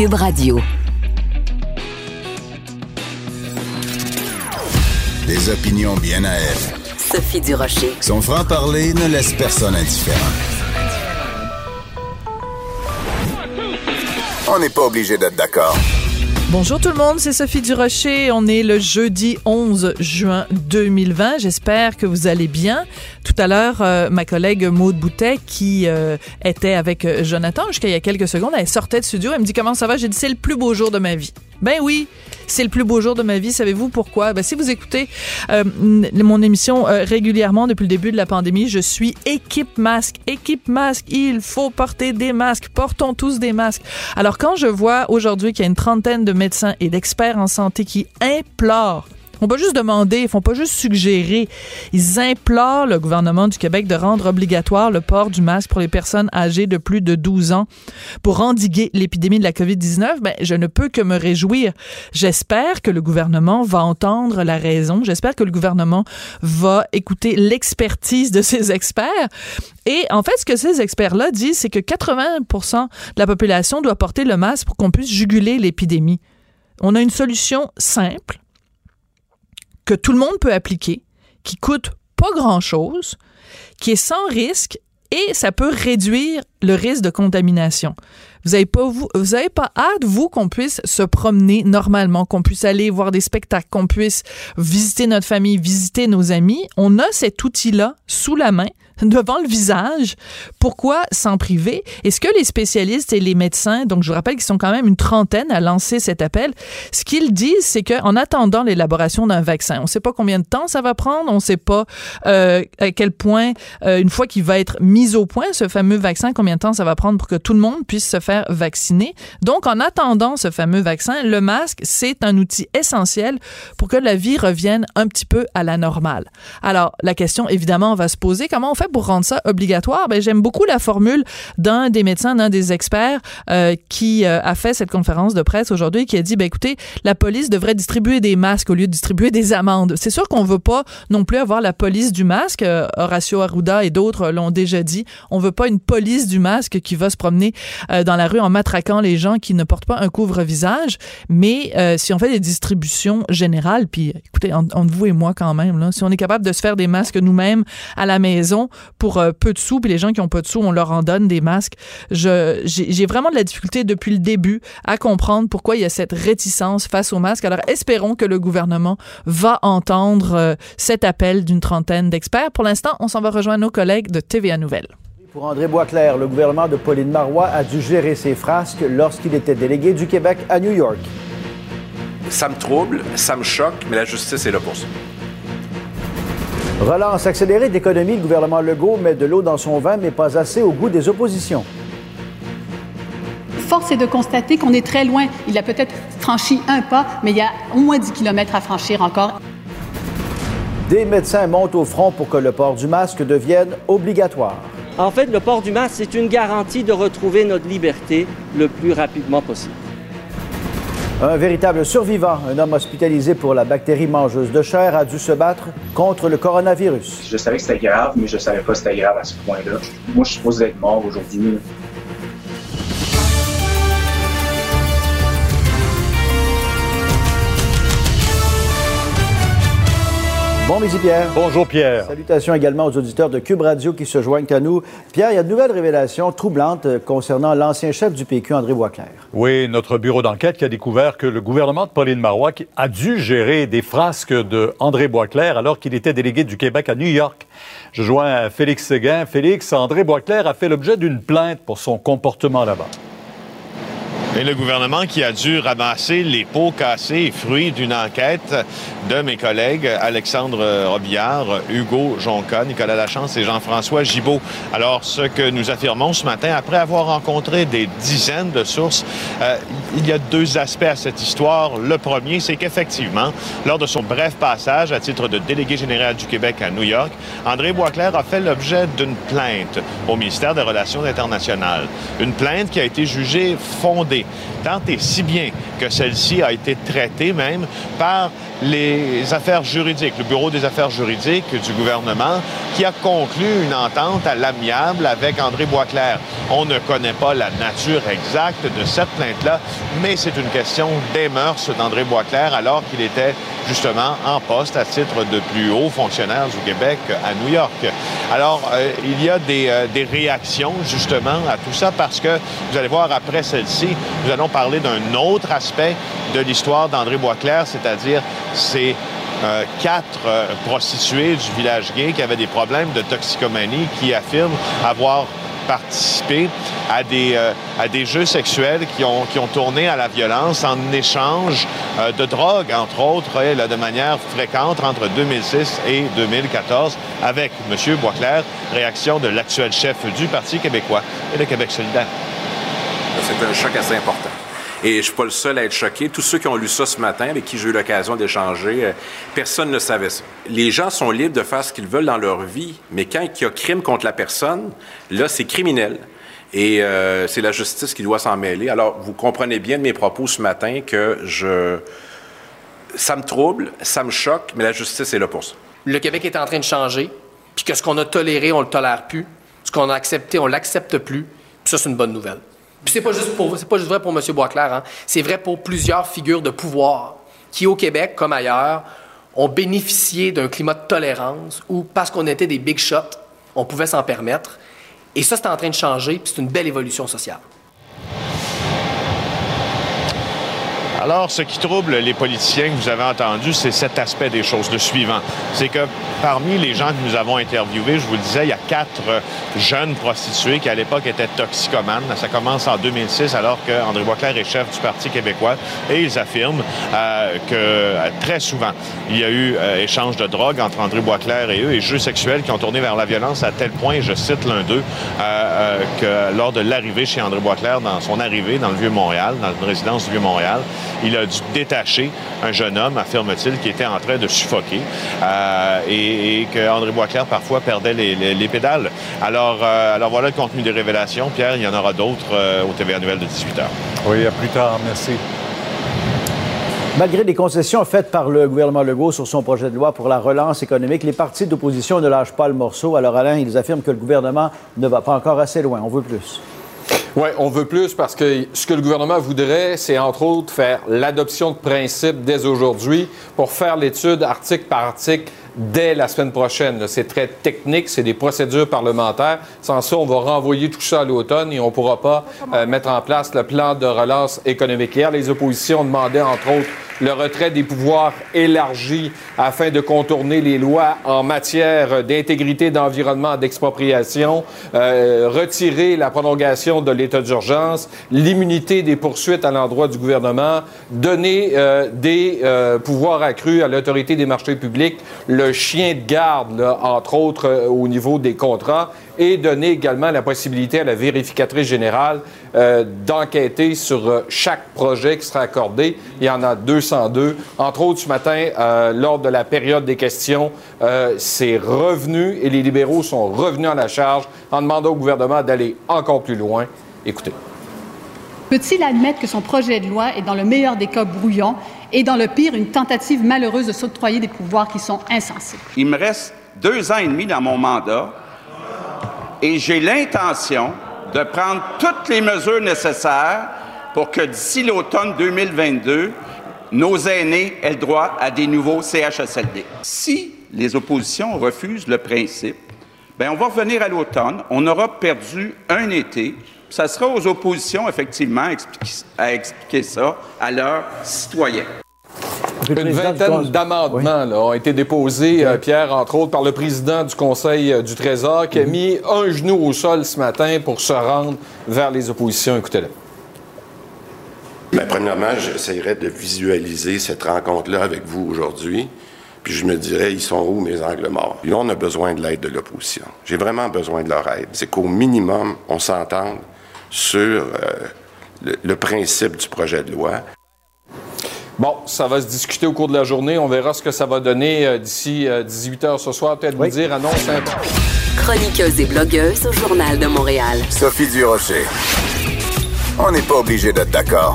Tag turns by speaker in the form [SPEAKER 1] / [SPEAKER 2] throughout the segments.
[SPEAKER 1] Cube Radio.
[SPEAKER 2] Des opinions bien à elle.
[SPEAKER 1] Sophie Durocher.
[SPEAKER 2] Son franc-parler ne laisse personne indifférent. On n'est pas obligé d'être d'accord.
[SPEAKER 3] Bonjour tout le monde, c'est Sophie Durocher. On est le jeudi 11 juin 2020. J'espère que vous allez bien. Tout à l'heure, euh, ma collègue Maude Boutet, qui euh, était avec euh, Jonathan jusqu'à il y a quelques secondes, elle sortait de studio. Elle me dit comment ça va? J'ai dit c'est le plus beau jour de ma vie. Ben oui, c'est le plus beau jour de ma vie. Savez-vous pourquoi? Ben, si vous écoutez mon émission régulièrement depuis le début de la pandémie, je suis équipe masque. Équipe masque, il faut porter des masques. Portons tous des masques. Alors quand je vois aujourd'hui qu'il y a une trentaine de médecins et d'experts en santé qui implorent font pas juste demander, ils font pas juste suggérer. Ils implorent le gouvernement du Québec de rendre obligatoire le port du masque pour les personnes âgées de plus de 12 ans pour endiguer l'épidémie de la COVID-19. Ben, je ne peux que me réjouir. J'espère que le gouvernement va entendre la raison. J'espère que le gouvernement va écouter l'expertise de ces experts. Et en fait, ce que ces experts-là disent, c'est que 80% de la population doit porter le masque pour qu'on puisse juguler l'épidémie. On a une solution simple que tout le monde peut appliquer, qui coûte pas grand-chose, qui est sans risque et ça peut réduire le risque de contamination. Vous avez pas vous, vous pas hâte vous qu'on puisse se promener normalement, qu'on puisse aller voir des spectacles, qu'on puisse visiter notre famille, visiter nos amis? On a cet outil-là sous la main devant le visage. Pourquoi s'en priver? Est-ce que les spécialistes et les médecins, donc je vous rappelle qu'ils sont quand même une trentaine à lancer cet appel, ce qu'ils disent, c'est qu'en attendant l'élaboration d'un vaccin, on ne sait pas combien de temps ça va prendre, on ne sait pas euh, à quel point, euh, une fois qu'il va être mis au point, ce fameux vaccin, combien de temps ça va prendre pour que tout le monde puisse se faire vacciner. Donc, en attendant ce fameux vaccin, le masque, c'est un outil essentiel pour que la vie revienne un petit peu à la normale. Alors, la question, évidemment, va se poser, comment on fait pour rendre ça obligatoire? Ben, j'aime beaucoup la formule d'un des médecins, d'un des experts euh, qui euh, a fait cette conférence de presse aujourd'hui, qui a dit, ben, écoutez, la police devrait distribuer des masques au lieu de distribuer des amendes. C'est sûr qu'on veut pas non plus avoir la police du masque. Euh, Horacio Arruda et d'autres l'ont déjà dit. On veut pas une police du masque qui va se promener dans la rue en matraquant les gens qui ne portent pas un couvre-visage. Mais si on fait des distributions générales, puis écoutez, entre vous et moi quand même, là, si on est capable de se faire des masques nous-mêmes à la maison, pour euh, peu de sous, puis les gens qui ont pas de sous, on leur en donne des masques. Je, j'ai vraiment de la difficulté depuis le début à comprendre pourquoi il y a cette réticence face aux masques. Alors espérons que le gouvernement va entendre euh, cet appel d'une trentaine d'experts. Pour l'instant, on s'en va rejoindre nos collègues de TVA Nouvelles.
[SPEAKER 4] Pour André Boisclair, le gouvernement de Pauline Marois a dû gérer ses frasques lorsqu'il était délégué du Québec à New York.
[SPEAKER 5] Ça me trouble, ça me choque, mais la justice est là pour ça.
[SPEAKER 4] Relance accélérée d'économie, le gouvernement Legault met de l'eau dans son vin, mais pas assez au goût des oppositions.
[SPEAKER 6] Force est de constater qu'on est très loin. Il a peut-être franchi un pas, mais il y a au moins 10 kilomètres à franchir encore.
[SPEAKER 4] Des médecins montent au front pour que le port du masque devienne obligatoire.
[SPEAKER 7] En fait, le port du masque, c'est une garantie de retrouver notre liberté le plus rapidement possible.
[SPEAKER 4] Un véritable survivant, un homme hospitalisé pour la bactérie mangeuse de chair, a dû se battre contre le coronavirus.
[SPEAKER 8] Je savais que c'était grave, mais je savais pas que c'était grave à ce point-là. Moi, je suis supposé être mort aujourd'hui.
[SPEAKER 4] Bon midi Pierre.
[SPEAKER 9] Bonjour Pierre.
[SPEAKER 4] Salutations également aux auditeurs de Cube Radio qui se joignent à nous. Pierre, il y a de nouvelles révélations troublantes euh, concernant l'ancien chef du PQ, André Boisclair.
[SPEAKER 9] Oui, notre bureau d'enquête qui a découvert que le gouvernement de Pauline Marois a dû gérer des frasques de André Boisclair alors qu'il était délégué du Québec à New York. Je joins Félix Séguin. Félix, André Boisclair a fait l'objet d'une plainte pour son comportement là-bas.
[SPEAKER 10] Et le gouvernement qui a dû ramasser les pots cassés et fruits d'une enquête de mes collègues Alexandre Robillard, Hugo Jonca, Nicolas Lachance et Jean-François Gibault. Alors, ce que nous affirmons ce matin, après avoir rencontré des dizaines de sources, euh, il y a deux aspects à cette histoire. Le premier, c'est qu'effectivement, lors de son bref passage à titre de délégué général du Québec à New York, André Boisclair a fait l'objet d'une plainte au ministère des Relations internationales. Une plainte qui a été jugée fondée tant et si bien que celle-ci a été traitée même par les affaires juridiques, le Bureau des affaires juridiques du gouvernement, qui a conclu une entente à l'amiable avec André Boisclair. On ne connaît pas la nature exacte de cette plainte-là, mais c'est une question des mœurs d'André Boisclair alors qu'il était justement en poste à titre de plus haut fonctionnaire du Québec à New York. Alors, euh, il y a euh, des réactions justement à tout ça parce que vous allez voir après celle-ci, nous allons parler d'un autre aspect de l'histoire d'André Boisclair, c'est-à-dire ces euh, quatre euh, prostituées du village gay qui avaient des problèmes de toxicomanie qui affirment avoir participé à des, euh, jeux sexuels qui ont, tourné à la violence en échange de drogue, entre autres, de manière fréquente entre 2006 et 2014, avec M. Boisclair, réaction de l'actuel chef du Parti québécois et de Québec solidaire.
[SPEAKER 5] C'est un choc assez important. Et je suis pas le seul à être choqué. Tous ceux qui ont lu ça ce matin, avec qui j'ai eu l'occasion d'échanger, euh, personne ne savait ça. Les gens sont libres de faire ce qu'ils veulent dans leur vie, mais quand il y a crime contre la personne, là, c'est criminel. Et euh, c'est la justice qui doit s'en mêler. Alors, vous comprenez bien de mes propos ce matin que je... Ça me trouble, ça me choque, mais la justice est là pour ça.
[SPEAKER 11] Le Québec est en train de changer, puis que ce qu'on a toléré, on le tolère plus. Ce qu'on a accepté, on l'accepte plus. Puis ça, c'est une bonne nouvelle. Puis c'est pas juste pour, pas juste vrai pour M. Boisclair, hein. c'est vrai pour plusieurs figures de pouvoir qui, au Québec comme ailleurs, ont bénéficié d'un climat de tolérance où, parce qu'on était des big shots, on pouvait s'en permettre. Et ça, c'est en train de changer, puis c'est une belle évolution sociale.
[SPEAKER 10] Alors, ce qui trouble les politiciens que vous avez entendus, c'est cet aspect des choses, le suivant. C'est que parmi les gens que nous avons interviewés, je vous le disais, il y a quatre euh, jeunes prostituées qui, à l'époque, étaient toxicomanes. Ça commence en 2006, alors qu'André Boisclair est chef du Parti québécois. Et ils affirment euh, que euh, très souvent, il y a eu euh, échange de drogue entre André Boisclair et eux et jeux sexuels qui ont tourné vers la violence à tel point, je cite l'un d'eux, euh, que lors de l'arrivée chez André Boisclair, dans son arrivée dans le Vieux-Montréal, dans une résidence du Vieux-Montréal, il a dû détacher un jeune homme, affirme-t-il, qui était en train de suffoquer euh, et, et que André Boisclair parfois perdait les, les- les pédales. Alors, euh, alors voilà le contenu des révélations. Pierre, il y en aura d'autres euh, au TVA Nouvelle de 18h.
[SPEAKER 9] Oui, à plus tard. Merci.
[SPEAKER 4] Malgré les concessions faites par le gouvernement Legault sur son projet de loi pour la relance économique, les partis d'opposition ne lâchent pas le morceau. Alors, Alain, ils affirment que le gouvernement ne va pas encore assez loin. On veut plus.
[SPEAKER 12] Oui, on veut plus parce que ce que le gouvernement voudrait, c'est entre autres faire l'adoption de principes dès aujourd'hui pour faire l'étude article par article dès la semaine prochaine. C'est très technique, c'est des procédures parlementaires. Sans ça, on va renvoyer tout ça à l'automne et on ne pourra pas euh, mettre en place le plan de relance économique. Hier, les oppositions demandaient entre autres le retrait des pouvoirs élargis afin de contourner les lois en matière d'intégrité d'environnement, d'expropriation, euh, retirer la prolongation de l'état d'urgence, l'immunité des poursuites à l'endroit du gouvernement, donner euh, des pouvoirs accrus à l'autorité des marchés publics, le chien de garde, entre autres euh, au niveau des contrats, et donner également la possibilité à la vérificatrice générale euh, d'enquêter sur euh, chaque projet qui sera accordé. Il y en a 202. Entre autres, ce matin, lors de la période des questions, c'est revenu et les libéraux sont revenus à la charge en demandant au gouvernement d'aller encore plus loin. Écoutez.
[SPEAKER 6] Peut-il admettre que son projet de loi est dans le meilleur des cas brouillon et dans le pire une tentative malheureuse de s'octroyer des pouvoirs qui sont insensés?
[SPEAKER 13] Il me reste deux ans et demi dans mon mandat et j'ai l'intention de prendre toutes les mesures nécessaires pour que d'ici l'automne 2022, nos aînés aient le droit à des nouveaux CHSLD. Si les oppositions refusent le principe, bien, on va revenir à l'automne, on aura perdu un été, ça sera aux oppositions, effectivement, à expliquer, à expliquer ça à leurs citoyens.
[SPEAKER 12] Une vingtaine d'amendements ont été déposés, euh, Pierre, entre autres, par le président du Conseil euh, du Trésor, qui a mis un genou au sol ce matin pour se rendre vers les oppositions. Écoutez-le.
[SPEAKER 14] Mais premièrement, j'essaierai de visualiser cette rencontre-là avec vous aujourd'hui. Puis je me dirais, ils sont où mes angles morts? Puis là, on a besoin de l'aide de l'opposition. J'ai vraiment besoin de leur aide. C'est qu'au minimum, on s'entende sur euh, le, le principe du projet de loi.
[SPEAKER 12] Bon, ça va se discuter au cours de la journée. On verra ce que ça va donner euh, d'ici 18 h ce soir. Peut-être vous dire annonce un
[SPEAKER 1] Chroniqueuse et blogueuse au Journal de Montréal.
[SPEAKER 2] Sophie Durocher. On n'est pas obligé d'être d'accord.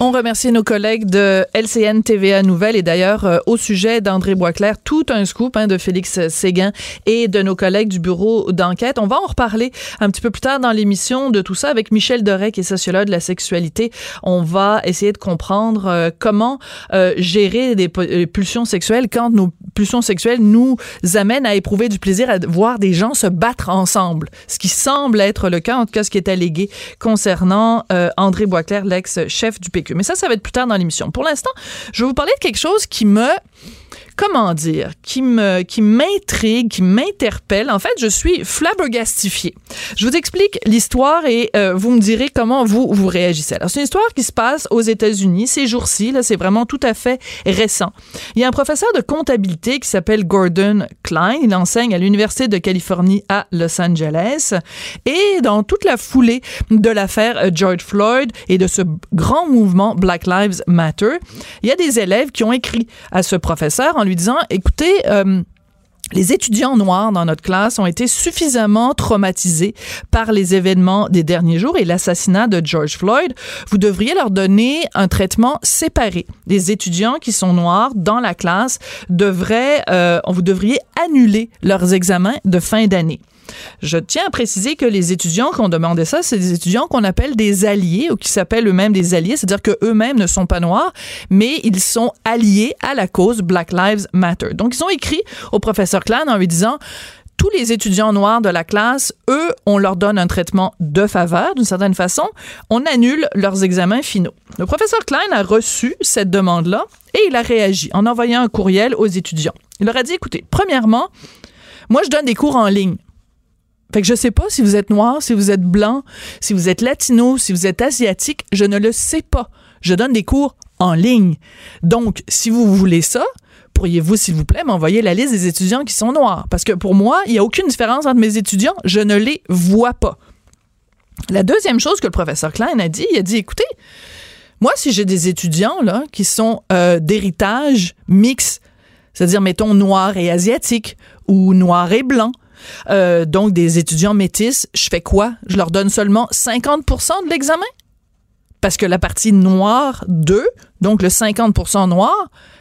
[SPEAKER 3] On remercie nos collègues de LCN TVA Nouvelle et d'ailleurs euh, au sujet d'André Boisclair, tout un scoop hein, de Félix Séguin et de nos collègues du bureau d'enquête. On va en reparler un petit peu plus tard dans l'émission de tout ça avec Michel Doré qui est sociologue de la sexualité. On va essayer de comprendre euh, comment euh, gérer des pulsions sexuelles quand nos pulsions sexuelles nous amènent à éprouver du plaisir à voir des gens se battre ensemble. Ce qui semble être le cas, en tout cas ce qui est allégué concernant André Boisclair, l'ex-chef du PQ. Mais ça, ça va être plus tard dans l'émission. Pour l'instant, je vais vous parler de quelque chose qui me comment dire, qui me, qui m'intrigue, qui m'interpelle. En fait, je suis flabbergastifiée. Je vous explique l'histoire et euh, vous me direz comment vous vous réagissez. Alors, c'est une histoire qui se passe aux États-Unis ces jours-ci. Là, c'est vraiment tout à fait récent. Il y a un professeur de comptabilité qui s'appelle Gordon Klein. Il enseigne à l'université de Californie à Los Angeles. Et dans toute la foulée de l'affaire euh, George Floyd et de ce grand mouvement Black Lives Matter, il y a des élèves qui ont écrit à ce professeur en lui disant, écoutez, euh, les étudiants noirs dans notre classe ont été suffisamment traumatisés par les événements des derniers jours et l'assassinat de George Floyd. Vous devriez leur donner un traitement séparé. Les étudiants qui sont noirs dans la classe devraient, euh, vous devriez annuler leurs examens de fin d'année. Je tiens à préciser que les étudiants qui ont demandé ça, c'est des étudiants qu'on appelle des alliés ou qui s'appellent eux-mêmes des alliés, c'est-à-dire qu'eux-mêmes ne sont pas noirs, mais ils sont alliés à la cause Black Lives Matter. Donc, ils ont écrit au professeur Klein en lui disant tous les étudiants noirs de la classe, eux, on leur donne un traitement de faveur d'une certaine façon. On annule leurs examens finaux. Le professeur Klein a reçu cette demande-là et il a réagi en envoyant un courriel aux étudiants. Il leur a dit, écoutez, premièrement, moi, je donne des cours en ligne. Fait que je sais pas si vous êtes noir, si vous êtes blanc, si vous êtes latino, si vous êtes asiatique, je ne le sais pas. Je donne des cours en ligne. Donc, si vous voulez ça, pourriez-vous, s'il vous plaît, m'envoyer la liste des étudiants qui sont noirs? Parce que pour moi, il n'y a aucune différence entre mes étudiants. Je ne les vois pas. La deuxième chose que le professeur Klein a dit, il a dit, écoutez, moi, si j'ai des étudiants là qui sont euh, d'héritage mix, c'est-à-dire, mettons, noir et asiatique ou noir et blanc, euh, donc des étudiants métis, je fais quoi? Je leur donne seulement 50 de l'examen? Parce que la partie noire 2, donc le 50% noir,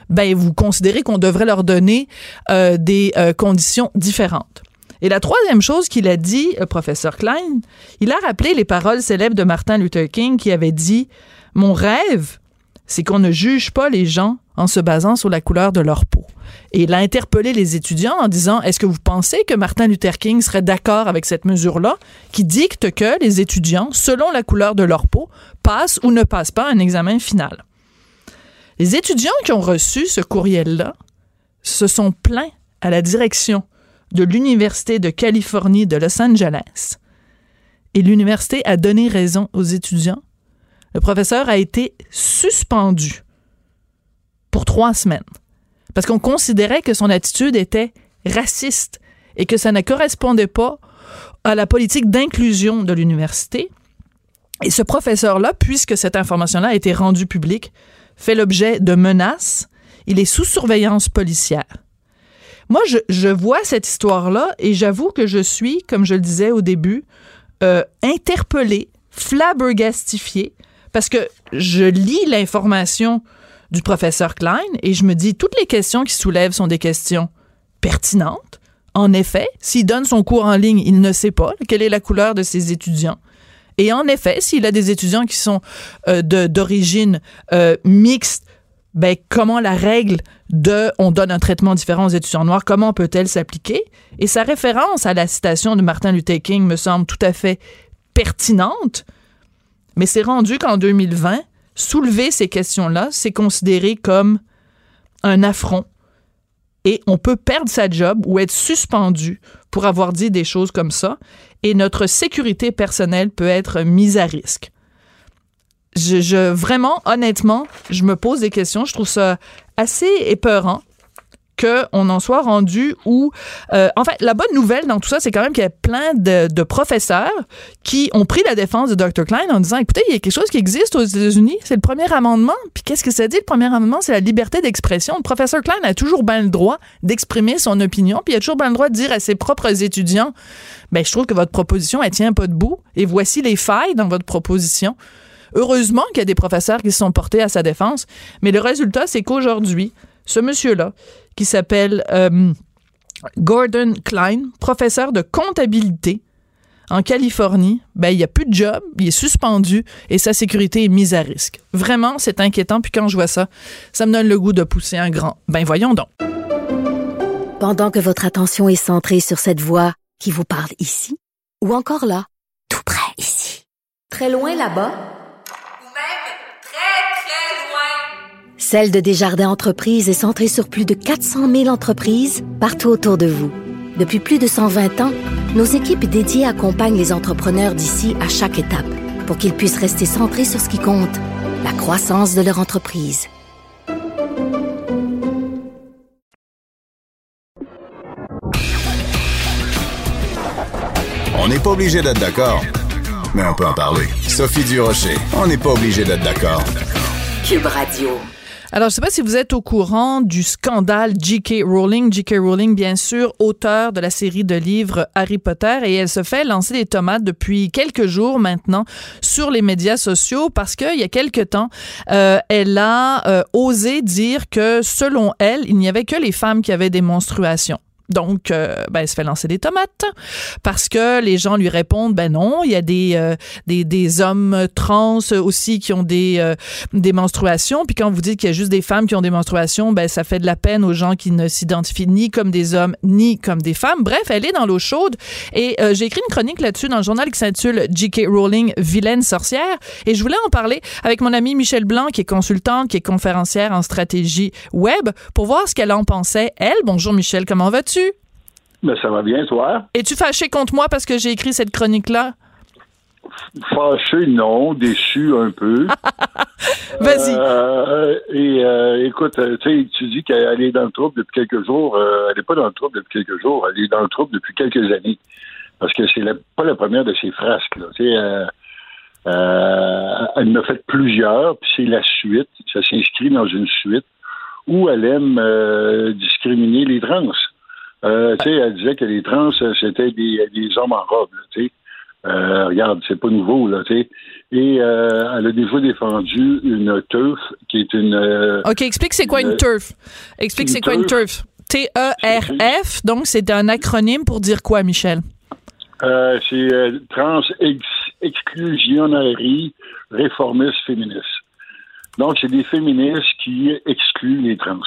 [SPEAKER 3] ben vous considérez qu'on devrait leur donner euh, des euh, conditions différentes. Et la troisième chose qu'il a dit, professeur Klein, il a rappelé les paroles célèbres de Martin Luther King qui avait dit Mon rêve, c'est qu'on ne juge pas les gens en se basant sur la couleur de leur peau. Il a interpellé les étudiants en disant Est-ce que vous pensez que Martin Luther King serait d'accord avec cette mesure-là qui dicte que les étudiants, selon la couleur de leur peau, passent ou ne passent pas un examen final? Les étudiants qui ont reçu ce courriel-là se sont plaints à la direction de l'Université de Californie de Los Angeles. Et l'université a donné raison aux étudiants. Le professeur a été suspendu pour trois semaines parce qu'on considérait que son attitude était raciste et que ça ne correspondait pas à la politique d'inclusion de l'université. Et ce professeur-là, puisque cette information-là a été rendue publique, fait l'objet de menaces. Il est sous surveillance policière. Moi, je, vois cette histoire-là et j'avoue que je suis, comme je le disais au début, euh, interpellée, flabbergastifiée, parce que je lis l'information du professeur Klein et je me dis, toutes les questions qu'il soulève sont des questions pertinentes. En effet, s'il donne son cours en ligne, il ne sait pas quelle est la couleur de ses étudiants. Et en effet, s'il a des étudiants qui sont euh, d'origine euh, mixte, ben, comment la règle de on donne un traitement différent aux étudiants noirs, comment peut-elle s'appliquer? Et sa référence à la citation de Martin Luther King me semble tout à fait pertinente, mais c'est rendu qu'en 2020, soulever ces questions-là, c'est considéré comme un affront. Et on peut perdre sa job ou être suspendu pour avoir dit des choses comme ça. Et notre sécurité personnelle peut être mise à risque. je, vraiment, honnêtement, je me pose des questions. Je trouve ça assez épeurant qu'on en soit rendu où... Euh, en fait, la bonne nouvelle dans tout ça, c'est quand même qu'il y a plein de, de, professeurs qui ont pris la défense de Dr. Klein en disant, écoutez, il y a quelque chose qui existe aux États-Unis, c'est le premier amendement. Puis qu'est-ce que ça dit, le premier amendement? C'est la liberté d'expression. Le professeur Klein a toujours bien le droit d'exprimer son opinion, puis il a toujours bien le droit de dire à ses propres étudiants, ben je trouve que votre proposition, elle tient pas debout, et voici les failles dans votre proposition. Heureusement qu'il y a des professeurs qui se sont portés à sa défense, mais le résultat, c'est qu'aujourd'hui, ce monsieur-là, qui s'appelle euh, Gordon Klein, professeur de comptabilité en Californie, ben, il n'y a plus de job, il est suspendu et sa sécurité est mise à risque. Vraiment, c'est inquiétant. Puis quand je vois ça, ça me donne le goût de pousser un grand. Ben voyons donc.
[SPEAKER 15] Pendant que votre attention est centrée sur cette voix qui vous parle ici, ou encore là, tout près ici, très loin là-bas, Celle de Desjardins Entreprises est centrée sur plus de 400 000 entreprises partout autour de vous. Depuis plus de 120 ans, nos équipes dédiées accompagnent les entrepreneurs d'ici à chaque étape pour qu'ils puissent rester centrés sur ce qui compte, la croissance de leur entreprise.
[SPEAKER 2] On n'est pas obligé d'être d'accord, mais on peut en parler. Sophie Durocher, on n'est pas obligé d'être d'accord.
[SPEAKER 1] Cube Radio.
[SPEAKER 3] Alors, je ne sais pas si vous êtes au courant du scandale J.K. Rowling. J.K. Rowling, bien sûr, auteur de la série de livres Harry Potter, et elle se fait lancer des tomates depuis quelques jours maintenant sur les médias sociaux parce qu'il y a quelques temps, euh, elle a euh, osé dire que, selon elle, il n'y avait que les femmes qui avaient des menstruations. Donc, euh, ben, elle se fait lancer des tomates parce que les gens lui répondent, ben non, il y a des, euh, des, des, hommes trans aussi qui ont des, euh, des menstruations. Puis quand vous dites qu'il y a juste des femmes qui ont des menstruations, ben ça fait de la peine aux gens qui ne s'identifient ni comme des hommes ni comme des femmes. Bref, elle est dans l'eau chaude. Et j'ai écrit une chronique là-dessus dans le journal qui s'intitule J.K. Rowling, vilaine sorcière. Et je voulais en parler avec mon amie Michel Blanc, qui est consultante, qui est conférencière en stratégie web, pour voir ce qu'elle en pensait. Elle, bonjour Michel, comment vas-tu?
[SPEAKER 16] Mais ça va bien, toi?
[SPEAKER 3] Es-tu fâché contre moi parce que j'ai écrit cette chronique-là?
[SPEAKER 16] Fâché, non. Déçu un peu.
[SPEAKER 3] Vas-y.
[SPEAKER 16] Euh, et euh, écoute, euh, tu dis qu'elle est dans le trouble depuis quelques jours. elle n'est pas dans le trouble depuis quelques jours. Elle est dans le trouble depuis quelques années. Parce que c'est pas la première de ses frasques. Là. elle en a fait plusieurs, puis c'est la suite. Ça s'inscrit dans une suite où elle aime discriminer les trans. Euh, tu sais, elle disait que les trans, c'était des, des hommes en robe, tu sais. Euh, regarde, c'est pas nouveau, là, tu sais. Et euh, elle a déjà défendu une TERF, qui est une... Euh,
[SPEAKER 3] OK, explique c'est quoi une TERF. Explique c'est quoi une TERF. T-E-R-F, donc c'est un acronyme pour dire quoi, Michel?
[SPEAKER 16] Euh, c'est Trans Exclusionary Réformistes Féministes. Donc, c'est des féministes qui excluent les trans.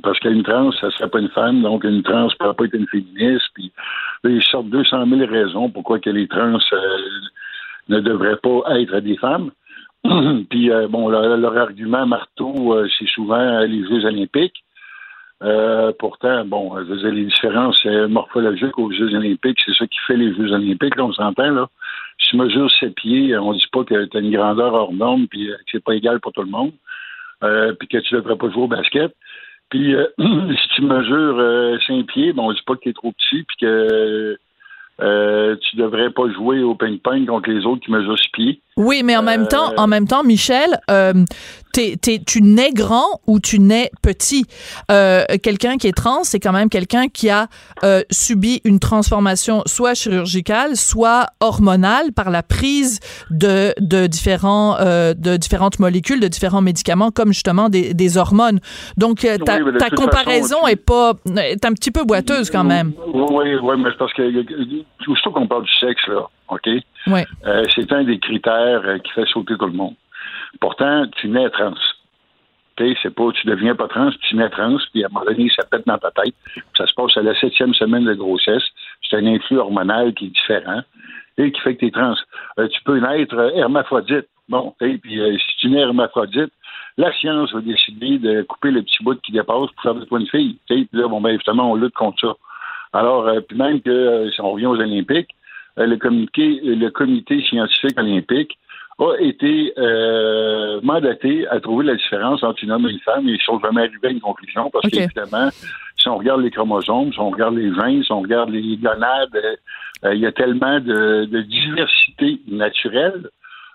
[SPEAKER 16] Parce qu'une trans, ça serait pas une femme, donc une trans ne pourrait pas être une féministe. Puis là, ils sortent 200 000 raisons pourquoi que les trans euh, ne devraient pas être des femmes. puis euh, bon, leur, argument marteau, euh, c'est souvent les Jeux olympiques. pourtant, bon, les différences morphologiques aux Jeux olympiques, c'est ça qui fait les Jeux olympiques, là, on s'entend, là. Si tu mesures ses pieds, on dit pas que tu as une grandeur hors norme, puis que c'est pas égal pour tout le monde, puis que tu devrais pas jouer au basket. Puis euh, si tu mesures euh, 5 pieds, bon, on dit pas que tu es trop petit, puis que euh, tu devrais pas jouer au ping-pong contre les autres qui mesurent 6 pieds.
[SPEAKER 3] Oui, mais en même temps, en même temps, Michel, euh, tu nais grand ou tu nais petit? Euh, quelqu'un qui est trans, c'est quand même quelqu'un qui a euh, subi une transformation soit chirurgicale, soit hormonale par la prise de, de différents euh, de différentes molécules, de différents médicaments, comme justement des, des hormones. Donc ta, ta comparaison est pas est un petit peu boiteuse quand même.
[SPEAKER 16] Oui, oui, mais c'est parce que surtout qu'on parle du sexe là, ok?
[SPEAKER 3] Oui.
[SPEAKER 16] c'est un des critères qui fait sauter tout le monde. Pourtant, tu nais trans. Tu c'est pas, tu deviens pas trans, tu nais trans, puis à un moment donné, ça pète dans ta tête. Ça se passe à la septième semaine de grossesse. C'est un influx hormonal qui est différent et qui fait que tu es trans. Euh, tu peux naître hermaphrodite. Bon, puis euh, si tu nais hermaphrodite, la science va décider de couper le petit bout qui dépasse pour faire de toi une fille. Puis là, bon, ben, justement, on lutte contre ça. Alors, euh, puis même que si on revient aux Olympiques, le comité, le comité scientifique olympique a été euh, mandaté à trouver la différence entre une homme et une femme et ils sont jamais arrivés à une conclusion parce
[SPEAKER 3] Ok.
[SPEAKER 16] qu'évidemment, si on regarde les chromosomes, si on regarde les gènes, si on regarde les gonades, euh, euh, il y a tellement de, de diversité naturelle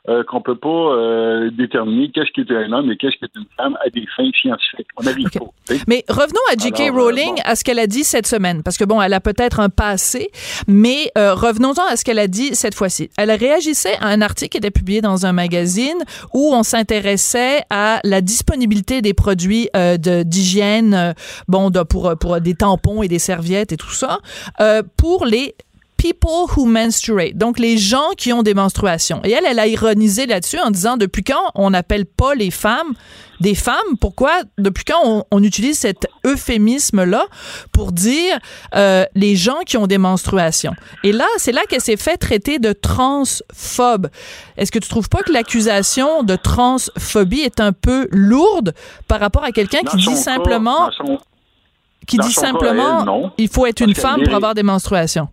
[SPEAKER 16] euh, qu'on peut pas euh, déterminer qu'est-ce qui est un homme et qu'est-ce qui est une femme à des fins scientifiques. On n'arrive pas. tu sais.
[SPEAKER 3] Mais revenons à J.K.
[SPEAKER 16] Euh,
[SPEAKER 3] Rowling,
[SPEAKER 16] bon.
[SPEAKER 3] à ce qu'elle a dit cette semaine, parce que bon, elle a peut-être un passé, mais euh, revenons-en à ce qu'elle a dit cette fois-ci. Elle réagissait à un article qui était publié dans un magazine où on s'intéressait à la disponibilité des produits euh, de- d'hygiène, euh, bon, de- pour pour des tampons et des serviettes et tout ça, euh, pour les people who menstruate, donc les gens qui ont des menstruations. Et elle, elle a ironisé là-dessus en disant depuis quand on n'appelle pas les femmes des femmes? Pourquoi depuis quand on, on utilise cet euphémisme-là pour dire euh, les gens qui ont des menstruations? Et là, c'est là qu'elle s'est fait traiter de transphobe. Est-ce que tu trouves pas que l'accusation de transphobie est un peu lourde par rapport à quelqu'un qui dit simplement
[SPEAKER 16] son-
[SPEAKER 3] qui dit simplement
[SPEAKER 16] elle,
[SPEAKER 3] il faut être
[SPEAKER 16] Parce
[SPEAKER 3] une femme pour avoir des menstruations?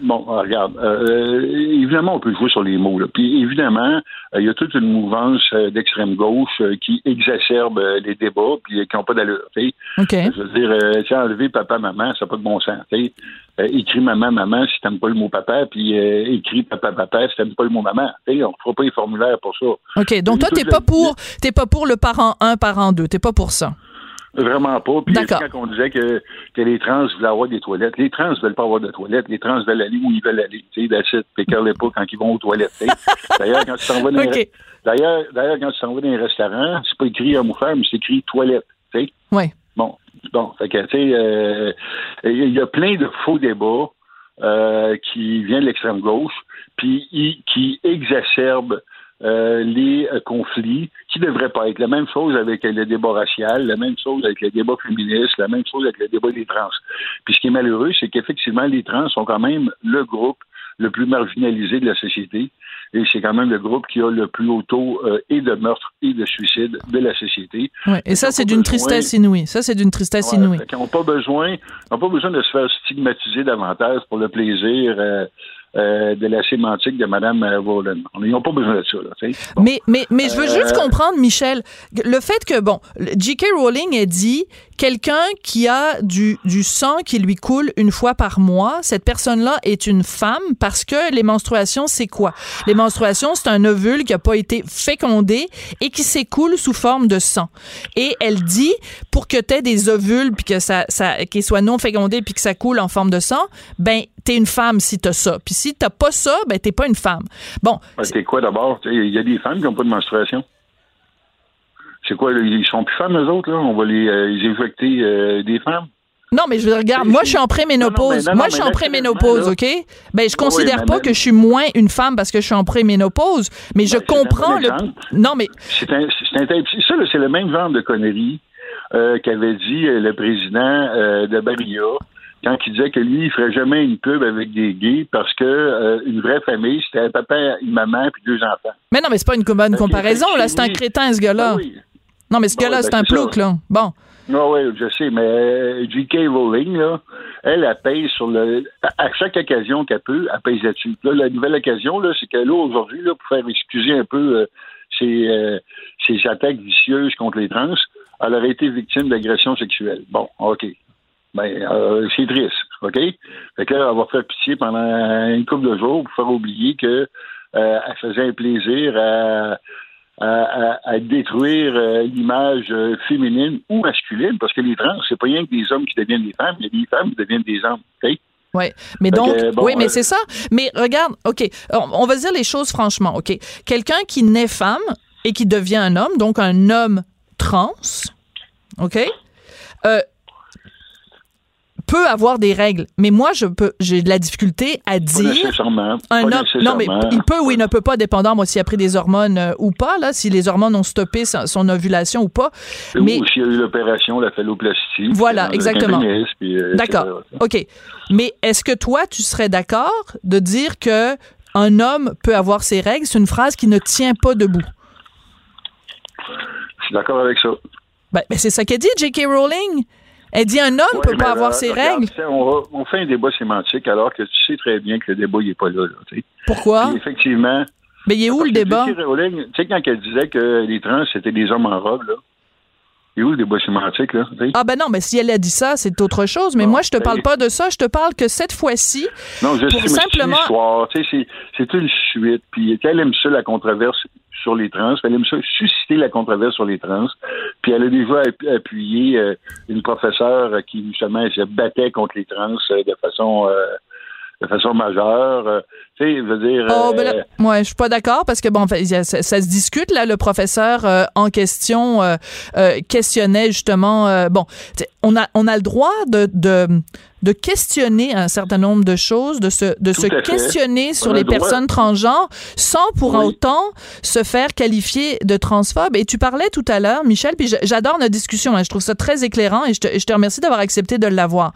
[SPEAKER 16] Bon, euh, regarde, euh, évidemment, on peut jouer sur les mots. Là. Puis évidemment, euh, il y a toute une mouvance euh, d'extrême gauche euh, qui exacerbe euh, les débats puis euh, qui n'ont pas d'allure. tu sais.
[SPEAKER 3] OK.
[SPEAKER 16] Je veux dire, euh, tu enlever papa, maman, ça n'a pas de bon sens. tu sais. Euh, écris maman, maman si t'aimes pas le mot papa, puis euh, écris papa, papa si t'aimes pas le mot maman. On ne fera pas les formulaires pour ça.
[SPEAKER 3] OK, donc toi t'es
[SPEAKER 16] la-
[SPEAKER 3] pas pour t'es pas pour le parent 1 parent 2, t'es pas pour ça.
[SPEAKER 16] Vraiment pas. Puis quand on disait que, que les trans voulaient avoir des toilettes, les trans veulent pas avoir de toilettes. Les trans veulent aller où ils veulent aller. Tu sais, it. Pécale pas quand ils vont aux toilettes. D'ailleurs, quand tu t'en vas dans un-
[SPEAKER 3] OK.
[SPEAKER 16] D'ailleurs, d'ailleurs, quand tu t'en vas dans un restaurant, c'est pas écrit homme ou femme, c'est écrit toilette. Tu sais.
[SPEAKER 3] Ouais.
[SPEAKER 16] Bon, bon, fait que, tu sais, euh, il y a plein de faux débats euh, qui viennent de l'extrême gauche, puis qui exacerbent euh, les euh, conflits qui ne devraient pas être. La même chose avec le débat racial, la même chose avec le débat féministe, la même chose avec le débat des trans. Puis ce qui est malheureux, c'est qu'effectivement, les trans sont quand même le groupe le plus marginalisé de la société. Et c'est quand même le groupe qui a le plus haut taux euh, et de meurtre et de suicide de la société.
[SPEAKER 3] Ouais. Et ça
[SPEAKER 16] Ils
[SPEAKER 3] c'est d'une tristesse inouïe. Ça c'est d'une tristesse
[SPEAKER 16] Ouais,
[SPEAKER 3] inouïe.
[SPEAKER 16] qu'ils n'ont pas besoin, ils ont pas besoin de se faire stigmatiser davantage pour le plaisir euh, euh, de la sémantique de Mme Rowland. Ils n'ont pas besoin de ça. Là. Bon.
[SPEAKER 3] Mais, mais, mais je veux juste
[SPEAKER 16] Euh,
[SPEAKER 3] comprendre, Michel, le fait que, bon, J.K. Rowling a dit quelqu'un qui a du, du sang qui lui coule une fois par mois, cette personne-là est une femme parce que les menstruations, c'est quoi? Les menstruations, c'est un ovule qui n'a pas été fécondé et qui s'écoule sous forme de sang. Et elle dit, pour que tu aies des ovules puis que ça, ça, qu'ils soient non fécondés puis que ça coule en forme de sang, ben, t'es une femme si t'as ça. Puis si t'as pas ça, ben, t'es pas une femme. Bon,
[SPEAKER 16] C'est quoi d'abord? Il y a des femmes qui n'ont pas de menstruation. C'est quoi? là, Ils sont plus femmes, eux autres? Là? On va les, euh, les éjecter euh, des femmes?
[SPEAKER 3] Non, mais je regarde, moi, je suis en préménopause.
[SPEAKER 16] Non, non, mais- non,
[SPEAKER 3] moi, je suis en préménopause, OK? Ben, je considère pas que je suis moins une femme parce que je suis en préménopause, mais je comprends
[SPEAKER 16] bon
[SPEAKER 3] le. Non, mais.
[SPEAKER 16] C'est un, ça, c'est le même genre de connerie euh, qu'avait dit le président euh, de Barilla quand il disait que lui, il ferait jamais une pub avec des gays parce que euh, une vraie famille, c'était un papa, une maman puis deux enfants.
[SPEAKER 3] Mais non, mais c'est pas une bonne comparaison, là. C'est un crétin, ce gars-là.
[SPEAKER 16] Ah oui.
[SPEAKER 3] Non, mais ce
[SPEAKER 16] Bon,
[SPEAKER 3] gars-là,
[SPEAKER 16] ben,
[SPEAKER 3] c'est un plouc, là. Bon.
[SPEAKER 16] Non, oui, je sais, mais euh, J.K. Rowling, là, elle, elle paye sur le. À à chaque occasion qu'elle peut, elle paye là-dessus. Là, la nouvelle occasion, là, c'est que là, aujourd'hui, là, pour faire excuser un peu euh, ses, euh, ses attaques vicieuses contre les trans, elle aurait été victime d'agression sexuelle. Bon, OK. Ben, euh, c'est triste, OK? Fait que là, elle va faire pitié pendant une couple de jours pour faire oublier que euh, elle faisait un plaisir à à, à- à détruire euh, l'image euh, féminine ou masculine, parce que les trans, c'est pas rien que des hommes qui deviennent des femmes, il y a des femmes qui deviennent des hommes. ok?
[SPEAKER 3] Oui, mais donc,
[SPEAKER 16] bon,
[SPEAKER 3] oui, mais
[SPEAKER 16] euh,
[SPEAKER 3] c'est ça. Mais regarde, OK, on, on va dire les choses franchement, OK? Quelqu'un qui naît femme et qui devient un homme, donc un homme trans, OK, euh, peut avoir des règles. Mais moi, je peux, j'ai de la difficulté à dire. Un homme, non, mais il peut ou il ne peut pas, dépendant, moi, s'il a pris des hormones euh, ou pas, là, si les hormones ont stoppé son, son ovulation ou pas. Mais
[SPEAKER 16] Ou s'il y a eu l'opération, la phalloplastie.
[SPEAKER 3] Voilà, exactement.
[SPEAKER 16] euh,
[SPEAKER 3] D'accord. OK. Mais est-ce que toi, tu serais d'accord de dire que un homme peut avoir ses règles? C'est une phrase qui ne tient pas debout.
[SPEAKER 16] Je suis d'accord avec ça.
[SPEAKER 3] Ben, ben, c'est ça qu'elle dit, J.K. Rowling. Elle dit un homme
[SPEAKER 16] Ouais,
[SPEAKER 3] peut pas avoir ses
[SPEAKER 16] regarde,
[SPEAKER 3] règles.
[SPEAKER 16] On, fait un débat sémantique alors que tu sais très bien que le débat n'est pas là. là.
[SPEAKER 3] Pourquoi?
[SPEAKER 16] Puis effectivement,
[SPEAKER 3] Mais il est où le débat?
[SPEAKER 16] Tu sais, quand elle disait que les trans, c'était des hommes en robe, là, il est où le débat sémantique, là?
[SPEAKER 3] Ah ben non, mais si elle a dit ça, c'est autre chose. Mais moi, je te parle pas de ça. Je te parle que cette fois-ci,
[SPEAKER 16] non, je
[SPEAKER 3] pour
[SPEAKER 16] sais,
[SPEAKER 3] simplement...
[SPEAKER 16] c'est c'est une suite. Puis elle aime ça, la controverse sur les trans. Elle aime ça, susciter la controverse sur les trans. Puis elle a déjà appuyé euh, une professeure qui, justement, se battait contre les trans euh, de façon... Euh, de façon majeure. tu sais, je veux dire.
[SPEAKER 3] Oh, ben là, ouais, je suis pas d'accord parce que bon, ça, ça, se discute là. Le professeur euh, en question questionnait justement. bon, on a on a le droit de, de de questionner un certain nombre de choses, de se, de se questionner sur les personnes transgenres sans pour autant se faire qualifier de transphobe. Et tu parlais tout à l'heure, Michel, puis j'adore notre discussion, hein, je trouve ça très éclairant et je te, je te remercie d'avoir accepté de l'avoir.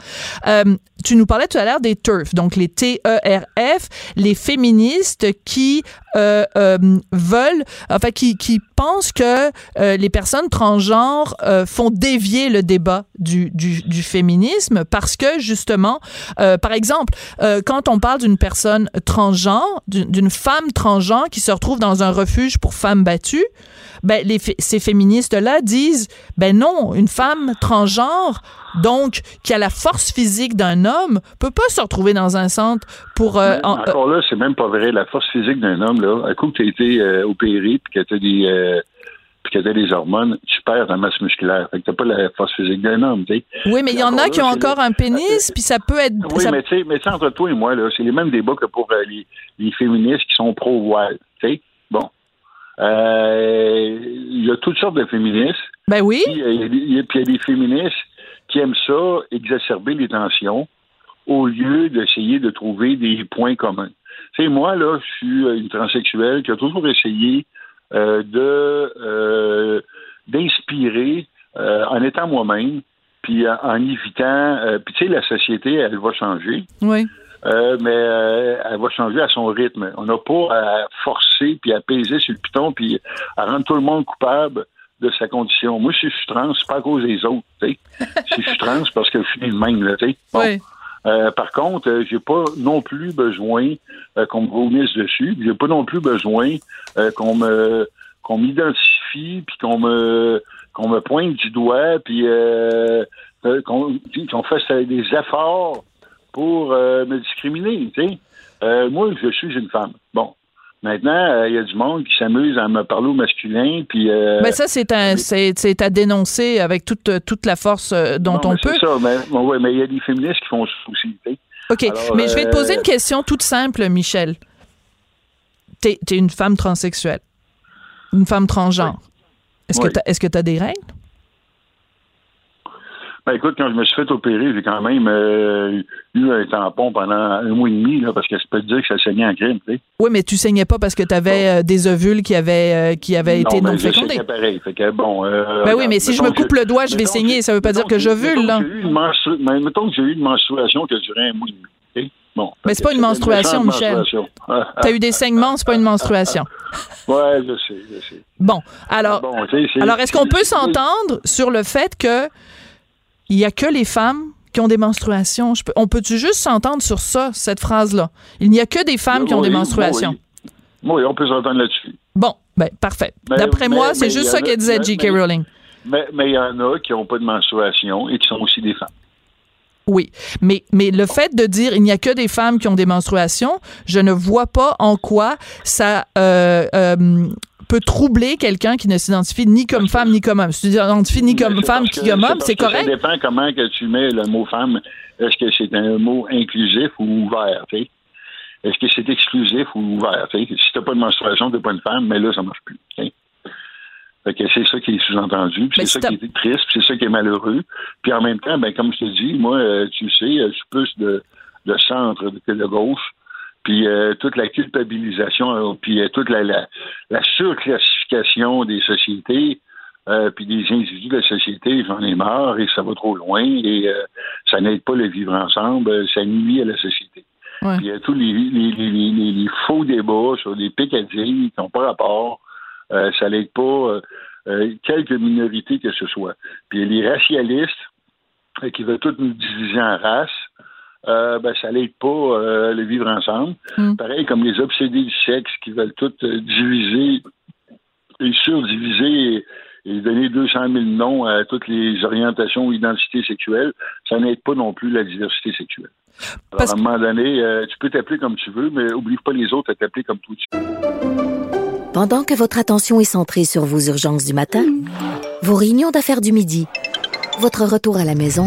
[SPEAKER 3] Euh, tu nous parlais tout à l'heure des TERF, donc les T-E-R-F, les féministes qui euh, euh, veulent, enfin qui, qui pensent que euh, les personnes transgenres font dévier le débat du, du, du féminisme parce que justement, euh, par exemple, euh, quand on parle d'une personne transgenre, d'une femme transgenre qui se retrouve dans un refuge pour femmes battues, ben les, ces féministes-là disent, ben non, une femme transgenre donc qui a la force physique d'un homme peut pas se retrouver dans un centre pour
[SPEAKER 16] euh, en, encore là c'est même pas vrai. La force physique d'un homme là un coup que tu as été euh, opéré puis que tu as des euh, puis que tu as des hormones, tu perds ta masse musculaire. Fait que t'as pas la force physique d'un homme, tu sais.
[SPEAKER 3] Oui, mais il y en a qui ont encore un pénis, puis ça peut être...
[SPEAKER 16] Oui,
[SPEAKER 3] ça...
[SPEAKER 16] mais tu sais, mais entre toi et moi, là, c'est les mêmes débats que pour euh, les, les, féministes qui sont pro-voile, tu sais. Bon. Euh, il y a toutes sortes de féministes.
[SPEAKER 3] Ben oui.
[SPEAKER 16] Puis il y, a des féministes qui aiment ça, exacerber les tensions, au lieu d'essayer de trouver des points communs. Tu sais, moi, là, je suis une transsexuelle qui a toujours essayé euh, de euh, d'inspirer euh, en étant moi-même, puis en évitant. puis tu sais, la société, elle va changer.
[SPEAKER 3] Oui.
[SPEAKER 16] mais elle va changer à son rythme. On n'a pas à forcer puis à peser sur le piton puis à rendre tout le monde coupable de sa condition. Moi, si je suis trans, c'est pas à cause des autres. si je suis trans, parce que je suis le même. Là, bon.
[SPEAKER 3] oui.
[SPEAKER 16] Euh, par contre, euh, j'ai pas non plus besoin euh, qu'on me roulisse dessus. J'ai pas non plus besoin qu'on me qu'on m'identifie puis qu'on me qu'on me pointe du doigt puis qu'on qu'on fasse des efforts pour me discriminer. Tu sais, moi, je suis une femme. Bon, Maintenant, il y a du monde qui s'amuse à me parler au masculin, puis. Euh,
[SPEAKER 3] mais ça, c'est c'est, à dénoncer avec toute toute la force dont on peut.
[SPEAKER 16] C'est ça, mais ouais, mais il y a des féministes qui font ça aussi.
[SPEAKER 3] Ok, mais je vais te poser une question toute simple, Michel. T'es, es une femme transsexuelle, une femme transgenre. Est-ce que est-ce que t'as des règles?
[SPEAKER 16] Ben écoute, quand je me suis fait opérer, j'ai quand même euh, eu un tampon pendant un mois et demi, là, parce que ça peut te dire que ça saignait en tu sais.
[SPEAKER 3] Oui, mais tu saignais pas parce que tu avais euh, des ovules qui avaient, euh, qui avaient été non,
[SPEAKER 16] ben,
[SPEAKER 3] fécondés.
[SPEAKER 16] C'est pareil. Fait que, bon,
[SPEAKER 3] ben oui, mais si je me coupe le doigt, je vais saigner. Ça veut pas dire que j'ovule, là.
[SPEAKER 16] Mais mettons que j'ai eu une menstruation qui a duré un mois et demi. Bon,
[SPEAKER 3] mais c'est pas une menstruation, Michel. Tu as eu des saignements, c'est pas une menstruation.
[SPEAKER 16] ouais, je sais, je sais.
[SPEAKER 3] Bon, alors, bon, alors est-ce qu'on peut s'entendre sur le fait que il y a que les femmes qui ont des menstruations. Peux, on peut-tu juste s'entendre sur ça, cette phrase-là? Il n'y a que des femmes qui ont des menstruations.
[SPEAKER 16] Oui, on peut s'entendre là-dessus.
[SPEAKER 3] Bon, ben parfait. D'après moi, c'est juste ça qu'elle disait J.K. Rowling.
[SPEAKER 16] Mais il y en a qui n'ont pas de menstruation et qui sont aussi des femmes.
[SPEAKER 3] Oui, mais, mais le fait de dire il n'y a que des femmes qui ont des menstruations, je ne vois pas en quoi ça euh, euh, peut troubler quelqu'un qui ne s'identifie ni comme femme ni comme homme. Si tu t'identifies ni comme femme ni comme homme, c'est correct.
[SPEAKER 16] Ça dépend comment que tu mets le mot femme. Est-ce que c'est un mot inclusif ou ouvert? Est-ce que c'est exclusif ou ouvert? T'sais? Si tu n'as pas de menstruation, tu n'es pas une femme, mais là, ça ne marche plus. Fait que c'est ça qui est sous-entendu, c'est ça qui est triste, c'est ça qui est malheureux. Puis en même temps, ben comme je te dis, moi, euh, tu sais, je suis plus de, de centre que de gauche puis euh, toute la culpabilisation, euh, puis euh, toute la, la, la, surclassification des sociétés, puis des individus de la société, j'en ai marre et ça va trop loin et ça n'aide pas le vivre ensemble, ça nuit à la société.
[SPEAKER 3] Ouais.
[SPEAKER 16] Puis tous les, les, les, les, faux débats sur des picadilles qui n'ont pas rapport, ça n'aide pas quelques minorités que ce soit. Puis les racialistes qui veulent toutes nous diviser en races, euh, ben, ça l'aide pas euh, le vivre ensemble. Pareil comme les obsédés du sexe qui veulent tout euh, diviser et surdiviser et, et donner 200 000 noms à toutes les orientations ou identités sexuelles, ça n'aide pas non plus la diversité sexuelle. Alors, à un moment donné, euh, tu peux t'appeler comme tu veux, mais oublie pas les autres à t'appeler comme toi tu veux.
[SPEAKER 15] Pendant que votre attention est centrée sur vos urgences du matin, vos réunions d'affaires du midi, votre retour à la maison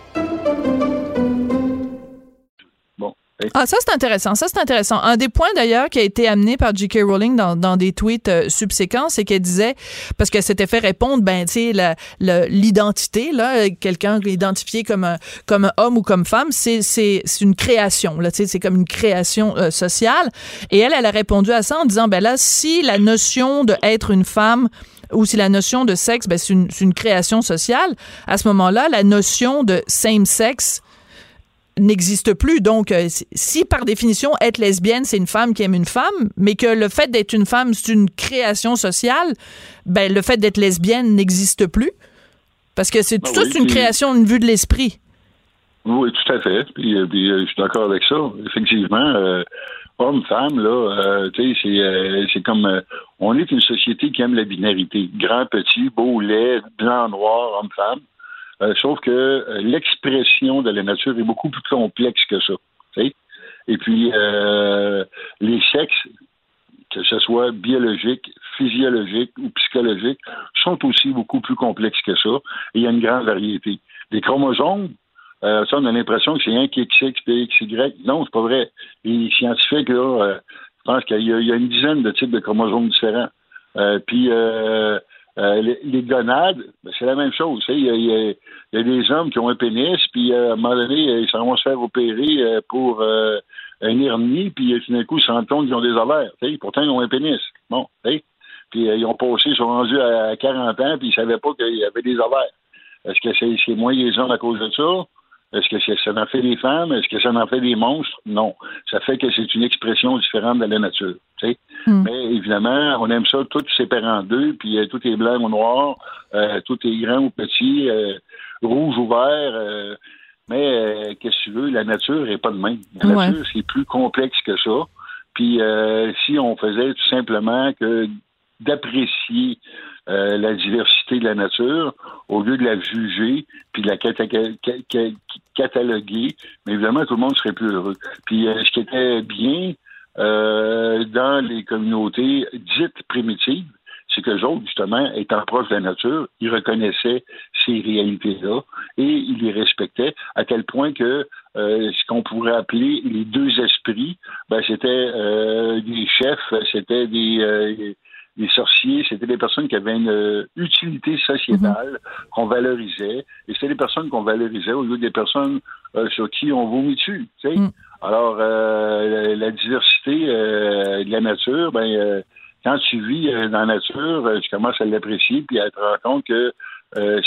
[SPEAKER 3] Ah, ça, c'est intéressant. Ça, c'est intéressant. Un des points, d'ailleurs, qui a été amené par J.K. Rowling dans, dans des tweets euh, subséquents, c'est qu'elle disait, parce qu'elle s'était fait répondre, ben, tu sais, l'identité, là, quelqu'un identifié comme un, comme un homme ou comme femme, c'est, une création, là, tu sais, c'est comme une création euh, sociale. Et elle, elle a répondu à ça en disant, ben là, si la notion de être une femme ou si la notion de sexe, ben, c'est une, une création sociale, à ce moment-là, la notion de same-sex, n'existe plus. Donc, euh, si par définition, être lesbienne, c'est une femme qui aime une femme, mais que le fait d'être une femme, c'est une création sociale, ben, le fait d'être lesbienne n'existe plus. Parce que c'est
[SPEAKER 16] Ben
[SPEAKER 3] tout
[SPEAKER 16] oui,
[SPEAKER 3] une
[SPEAKER 16] puis-
[SPEAKER 3] création, une vue de l'esprit.
[SPEAKER 16] Oui, tout à fait. Puis, euh, puis, euh, je suis d'accord avec ça. Effectivement, euh, homme-femme, là, euh, tu sais, c'est, euh, c'est comme... on est une société qui aime la binarité. Grand, petit, beau, laid, blanc, noir, homme-femme. Euh, sauf que euh, l'expression de la nature est beaucoup plus complexe que ça. Et puis, euh, les sexes, que ce soit biologique, physiologique ou psychologique, sont aussi beaucoup plus complexes que ça. Il y a une grande variété. Les chromosomes, ça, on a l'impression que c'est un qui est XX puis XY. Non, c'est pas vrai. Les scientifiques, là, je pense qu'il y, a- une dizaine de types de chromosomes différents. Puis euh, les, les ben, c'est la même chose. Il y, a, des hommes qui ont un pénis, puis euh, à un moment donné, euh, ils s'en vont se faire opérer pour euh, un hernie, puis tout d'un coup, ils se rendent compte qu'ils ont des ovaires. Pourtant, ils ont un pénis. Bon. Puis ils ont passé, ils sont rendus à 40 ans, puis ils savaient pas qu'il y avait des ovaires. Est-ce que c'est c'est moins les hommes à cause de ça? Est-ce que ça en fait des femmes? Est-ce que ça en fait des monstres? Non. Ça fait que c'est une expression différente de la nature. tu sais. Mais évidemment, on aime ça tout séparé en deux, puis euh, tout est blanc ou noir, euh, tout est grand ou petit, euh, rouge ou vert. mais qu'est-ce que tu veux, la nature est pas de même. La
[SPEAKER 3] Ouais.
[SPEAKER 16] nature, c'est plus complexe que ça. Puis euh, si on faisait tout simplement que d'apprécier euh, la diversité de la nature au lieu de la juger puis de la cata- ca- ca- cataloguer, mais évidemment tout le monde serait plus heureux. Puis euh, ce qui était bien euh, dans les communautés dites primitives, c'est que autres, justement, étant proches de la nature, ils reconnaissaient ces réalités-là et ils les respectaient à tel point que euh, ce qu'on pourrait appeler les deux esprits, ben, c'était euh, des chefs, c'était des, euh, des sorciers, c'était des personnes qui avaient une euh, utilité sociétale qu'on valorisait, et c'était des personnes qu'on valorisait au lieu des personnes euh, sur qui on vomit dessus. tu sais. Alors, euh, la, diversité euh, de la nature, ben, euh, quand tu vis dans la nature, tu commences à l'apprécier puis à te rendre compte que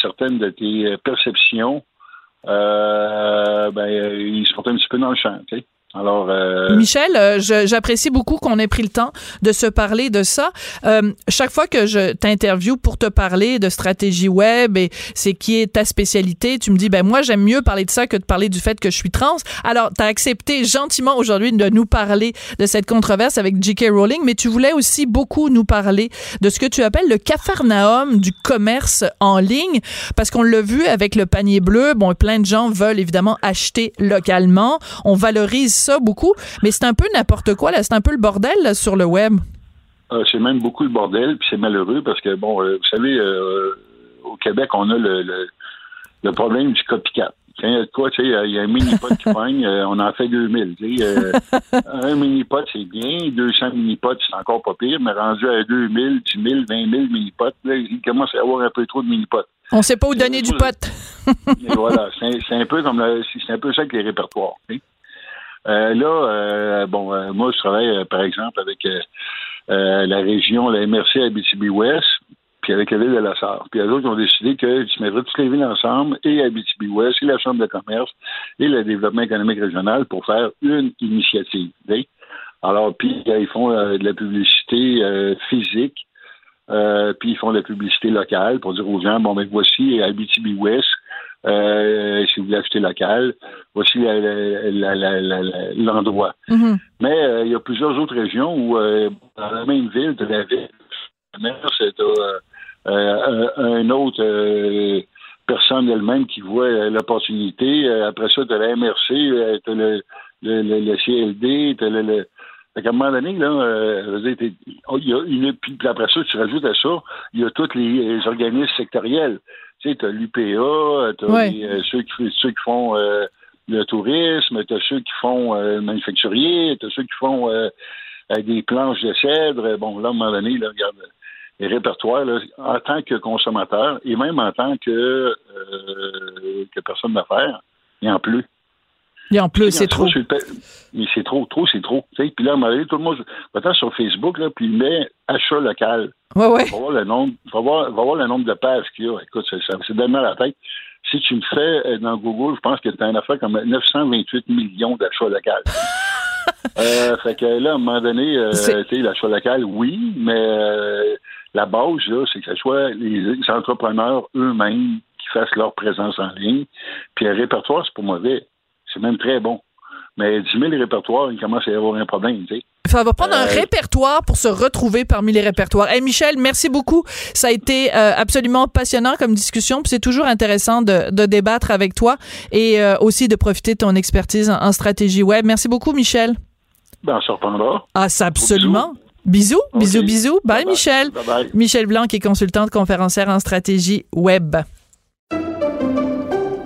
[SPEAKER 16] certaines de tes perceptions, euh, ben, ils sont un petit peu dans le champ. tu sais. Alors, euh,
[SPEAKER 3] Michel, euh, j'apprécie beaucoup qu'on ait pris le temps de se parler de ça. Euh, chaque fois que je t'interviewe pour te parler de stratégie web et c'est qui est ta spécialité, tu me dis ben moi j'aime mieux parler de ça que de parler du fait que je suis trans. Alors tu as accepté gentiment aujourd'hui de nous parler de cette controverse avec J.K. Rowling, mais tu voulais aussi beaucoup nous parler de ce que tu appelles le cafarnaum du commerce en ligne parce qu'on l'a vu avec le panier bleu, bon plein de gens veulent évidemment acheter localement, on valorise ça beaucoup, mais c'est un peu n'importe quoi là, c'est un peu le bordel là, sur le web.
[SPEAKER 16] Euh, c'est même beaucoup le bordel, puis c'est malheureux parce que, bon, euh, vous savez, euh, au Québec, on a le, le, le problème du copycat. Quand il y a de quoi, tu sais, il y a un mini-pot qui pogne, on en fait 2000. Tu sais, un mini-pot, c'est bien. 200 mini-pots, c'est encore pas pire. Mais rendu à 2000, 10 000, 20 000 mini-pots, là, il commence à y avoir un peu trop de mini-pots.
[SPEAKER 3] On sait pas où donner du pot.
[SPEAKER 16] Et voilà, c'est un peu comme c'est un peu ça avec les répertoires. tu sais. Euh, là, euh, bon, euh, moi, je travaille, par exemple, avec la région, la MRC Abitibi-Ouest. puis avec la ville de La Sarre. Puis les autres ont décidé que tu mettrais toutes les villes ensemble, et Abitibi-Ouest, et la Chambre de commerce, et le développement économique régional pour faire une initiative. Alors, puis ils font de la publicité euh, physique, euh, puis ils font de la publicité locale pour dire aux gens, bon, ben voici Abitibi-Ouest, euh, si vous voulez acheter local, voici l'endroit.
[SPEAKER 3] Mhm.
[SPEAKER 16] Mais euh, il y a plusieurs autres régions où, euh, dans la même ville, de la ville, c'est euh, euh, un autre euh, personne elle-même qui voit l'opportunité. après ça, de la MRC, t'as le, le, le, le CLD, le, le fait qu'à un moment donné, là, euh, oh, il y a une, puis après ça, tu rajoutes à ça, il y a tous les, les organismes sectoriels. Tu sais, tu as l'UPA, tu as
[SPEAKER 3] Ouais.
[SPEAKER 16] ceux, qui, ceux qui font euh, le tourisme, tu as ceux qui font euh, le manufacturier, tu as ceux qui font euh, euh, des planches de cèdre. Bon, là, à un moment donné, là, regarde, les répertoires, là, en tant que consommateur et même en tant que, euh, que personne d'affaires, il en plus.
[SPEAKER 3] Et en plus, c'est trop.
[SPEAKER 16] Sur Mais c'est trop, trop, c'est trop. Tu sais, Puis là, à un moment donné, tout le monde être sur Facebook, là, puis il met achat local.
[SPEAKER 3] Ouais, ouais.
[SPEAKER 16] Va voir le nombre, va voir, va voir le nombre de pages qu'il y a. Écoute, c'est donne à la tête. Si tu me fais euh, dans Google, je pense que tu as une affaire comme 928 millions d'achats locaux. euh, fait que là, à un moment donné, euh,
[SPEAKER 3] C'est-
[SPEAKER 16] tu sais, l'achat local, oui, mais euh, la base, là, c'est que ce soit les, les entrepreneurs eux-mêmes qui fassent leur présence en ligne. Puis un répertoire, c'est pas mauvais. C'est même très bon. Mais 10 000 répertoires, il commence à y avoir un problème, tu sais.
[SPEAKER 3] Ça va prendre un
[SPEAKER 16] Euh,
[SPEAKER 3] répertoire pour se retrouver parmi les répertoires. Hey Michel, merci beaucoup. Ça a été euh, absolument passionnant comme discussion. C'est toujours intéressant de, de débattre avec toi et euh, aussi de profiter de ton expertise en, en stratégie web. Merci beaucoup, Michel.
[SPEAKER 16] Ben, on se reprendra.
[SPEAKER 3] Ah, ça absolument. Bisous, bisous, bisous. Bye, Michel.
[SPEAKER 16] Bye-bye.
[SPEAKER 3] Michel Blanc, qui est consultante conférencière en stratégie web.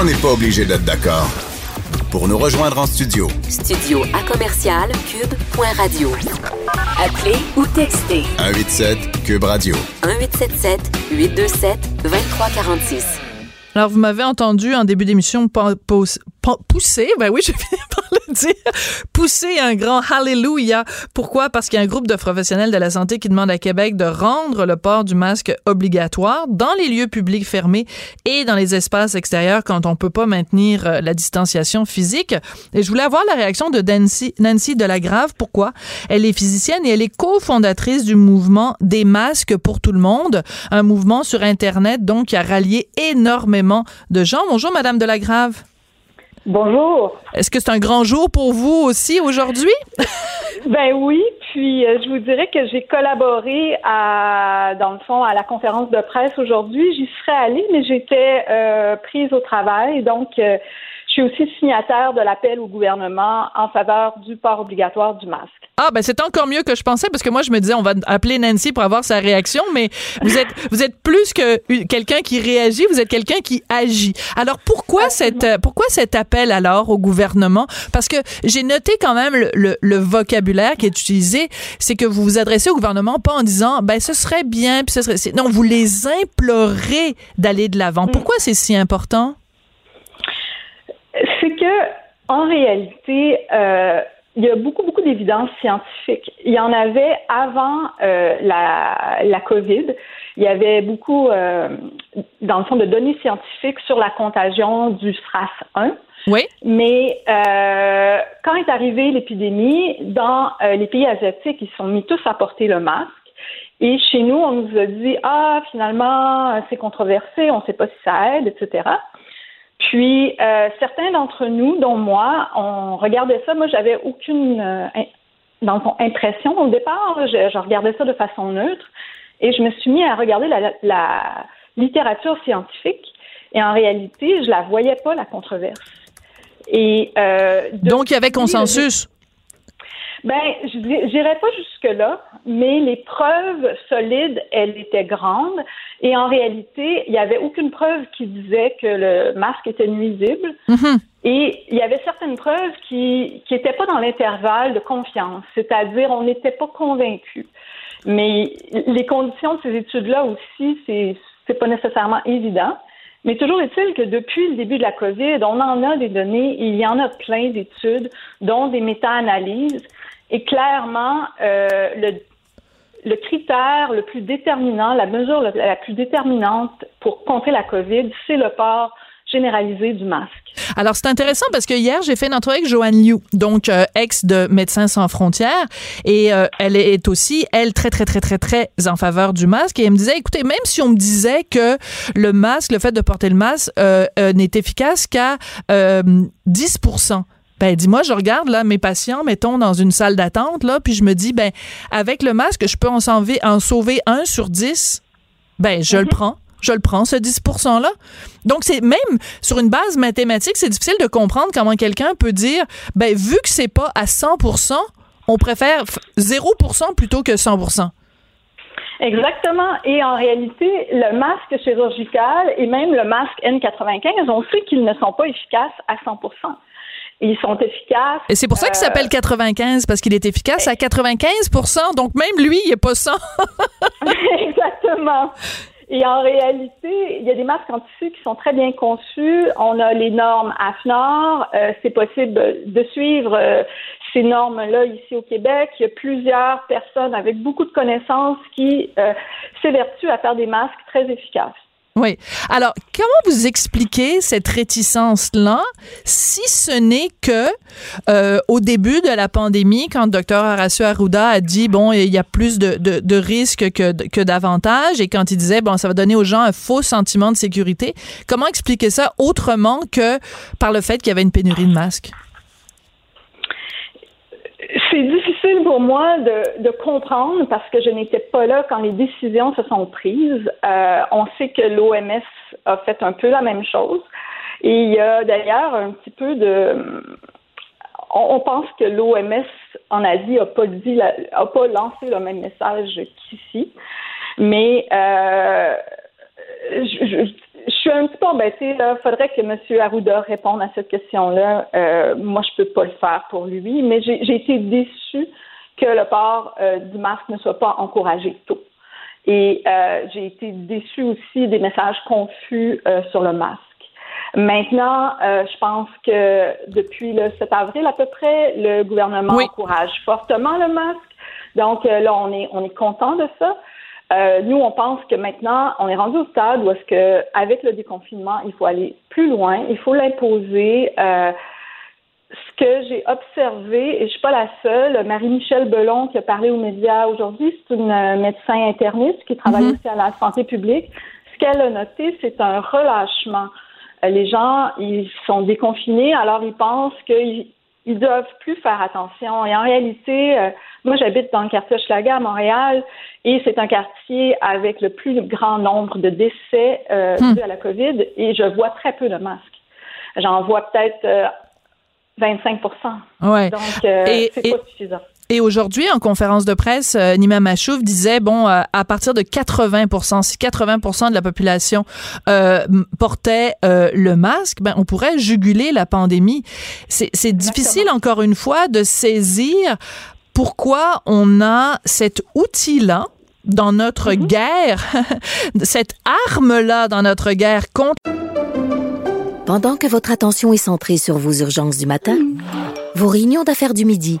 [SPEAKER 2] On n'est pas obligé d'être d'accord. Pour nous rejoindre en studio,
[SPEAKER 1] Studio à commercial cube.radio. Appelez ou textez
[SPEAKER 2] 187 Cube Radio.
[SPEAKER 1] 1877 827 2346.
[SPEAKER 3] Alors, vous m'avez entendu en début d'émission pousser, ben oui, je finis par le dire, pousser un grand hallelujah. Pourquoi? Parce qu'il y a un groupe de professionnels de la santé qui demande à Québec de rendre le port du masque obligatoire dans les lieux publics fermés et dans les espaces extérieurs quand on peut pas maintenir euh, la distanciation physique. Et je voulais avoir la réaction de Nancy, Nancy Delagrave. Pourquoi? Elle est physicienne et elle est cofondatrice du mouvement des masques pour tout le monde, un mouvement sur Internet donc qui a rallié énormément de gens. Bonjour, Madame Delagrave.
[SPEAKER 17] Bonjour.
[SPEAKER 3] Est-ce que c'est un grand jour pour vous aussi aujourd'hui?
[SPEAKER 17] Ben oui, puis euh, je vous dirais que j'ai collaboré à, dans le fond, à la conférence de presse aujourd'hui. J'y serais allée, mais j'étais euh, prise au travail, donc euh, suis aussi signataire de l'appel au gouvernement en faveur du port obligatoire du masque.
[SPEAKER 3] Ah, ben c'est encore mieux que je pensais parce que moi, je me disais, on va appeler Nancy pour avoir sa réaction, mais vous êtes, vous êtes plus que quelqu'un qui réagit, vous êtes quelqu'un qui agit. Alors, pourquoi, cette, euh, pourquoi cet appel alors au gouvernement? Parce que j'ai noté quand même le, le- le vocabulaire qui est utilisé, c'est que vous vous adressez au gouvernement pas en disant, ben ce serait bien, puis ce serait... Non, vous les implorez d'aller de l'avant. Pourquoi c'est si important?
[SPEAKER 17] C'est que, en réalité, euh, il y a beaucoup, beaucoup d'évidences scientifiques. Il y en avait avant euh, la, la COVID. Il y avait beaucoup, euh, dans le fond, de données scientifiques sur la contagion du SRAS-1.
[SPEAKER 3] Oui.
[SPEAKER 17] Mais euh, quand est arrivée l'épidémie, dans euh, les pays asiatiques, ils se sont mis tous à porter le masque. Et chez nous, on nous a dit ah finalement c'est controversé, on ne sait pas si ça aide, etc. Puis euh, certains d'entre nous, dont moi, on regardait ça. Moi, j'avais aucune euh, dans le fond, impression au départ. Je, je regardais ça de façon neutre et je me suis mis à regarder la, la littérature scientifique. Et en réalité, je la voyais pas la controverse. Et euh,
[SPEAKER 3] Donc, il y avait consensus.
[SPEAKER 17] Ben, je n'irai pas jusque-là, mais les preuves solides, elles étaient grandes. Et en réalité, il n'y avait aucune preuve qui disait que le masque était nuisible.
[SPEAKER 3] Mm-hmm.
[SPEAKER 17] Et il y avait certaines preuves qui n'étaient pas dans l'intervalle de confiance, c'est-à-dire on n'était pas convaincus. Mais les conditions de ces études-là aussi, c'est c'est pas nécessairement évident. Mais toujours est-il que depuis le début de la COVID, on en a des données, il y en a plein d'études, dont des méta-analyses. Et clairement, euh, le, critère le plus déterminant, la mesure la plus déterminante pour contrer la COVID, c'est le port généralisé du masque.
[SPEAKER 3] Alors, c'est intéressant parce que hier, j'ai fait une entrevue avec Joanne Liu, donc euh, ex de Médecins sans frontières, et euh, elle est aussi, elle, très, très, très, très, très en faveur du masque. Et elle me disait, écoutez, même si on me disait que le masque, le fait de porter le masque, n'est efficace qu'à 10 ben dis-moi, je regarde là mes patients, mettons dans une salle d'attente là, puis je me dis ben avec le masque, je peux en sauver, en sauver un sur 10. Ben je le mhm. prends je le prends, ce 10 %-là. Donc, c'est même sur une base mathématique, c'est difficile de comprendre comment quelqu'un peut dire, ben, vu que c'est pas à 100% on préfère 0% plutôt que 100%
[SPEAKER 17] Exactement. Et en réalité, le masque chirurgical et même le masque N95, on sait qu'ils ne sont pas efficaces à 100 ils sont efficaces.
[SPEAKER 3] Et c'est pour ça qu'il s'appelle 95, parce qu'il est efficace à 95 donc même lui, il n'est pas 100
[SPEAKER 17] Exactement. Et en réalité, il y a des masques en tissu qui sont très bien conçus. On a les normes AFNOR. Euh, c'est possible de suivre euh, ces normes-là ici au Québec. Il y a plusieurs personnes avec beaucoup de connaissances qui euh, s'évertuent à faire des masques très efficaces.
[SPEAKER 3] Oui. Alors, comment vous expliquez cette réticence-là, si ce n'est que euh, au début de la pandémie, quand le docteur Horacio Arruda a dit bon, il y a plus de, de, risques que, que d'avantages, et quand il disait bon, ça va donner aux gens un faux sentiment de sécurité, comment expliquer ça autrement que par le fait qu'il y avait une pénurie de masques?
[SPEAKER 17] C'est difficile pour moi de, comprendre parce que je n'étais pas là quand les décisions se sont prises. Euh, on sait que l'OMS a fait un peu la même chose. Et il y a d'ailleurs un petit peu de. On, pense que l'OMS en Asie n'a pas dit, a pas lancé le même message qu'ici. Mais euh, je suis un petit peu embêtée. Il faudrait que M. Arruda réponde à cette question-là. Euh, moi, je peux pas le faire pour lui, mais j'ai été déçue que le port euh, du masque ne soit pas encouragé tôt. Et euh, j'ai été déçue aussi des messages confus sur le masque. Maintenant, je pense que depuis le 7 avril à peu près, le gouvernement encourage fortement le masque. Donc là, on est on est content de ça. Euh, nous, on pense que maintenant, on est rendu au stade où est-ce que, avec le déconfinement, il faut aller plus loin, il faut l'imposer. Euh, ce que j'ai observé, et je suis pas la seule, Marie-Michel Belon qui a parlé aux médias aujourd'hui, c'est une euh, médecin interniste qui travaille mhm. aussi à la santé publique. Ce qu'elle a noté, c'est un relâchement. les gens, ils sont déconfinés, alors ils pensent qu'ils ils doivent plus faire attention. Et en réalité, euh, moi, j'habite dans le quartier Schlager à Montréal et c'est un quartier avec le plus grand nombre de décès euh, hmm. à la COVID et je vois très peu de masques. J'en vois peut-être 25
[SPEAKER 3] euh, ouais.
[SPEAKER 17] Donc, c'est pas suffisant.
[SPEAKER 3] Et aujourd'hui, en conférence de presse, euh, Nima Machouf disait, bon, euh, à partir de 80 si 80 de la population euh, portait le masque, ben, on pourrait juguler la pandémie. C'est difficile, encore une fois, de saisir pourquoi on a cet outil-là dans notre mm-hmm. guerre, cette arme-là dans notre guerre contre...
[SPEAKER 15] Pendant que votre attention est centrée sur vos urgences du matin, vos réunions d'affaires du midi,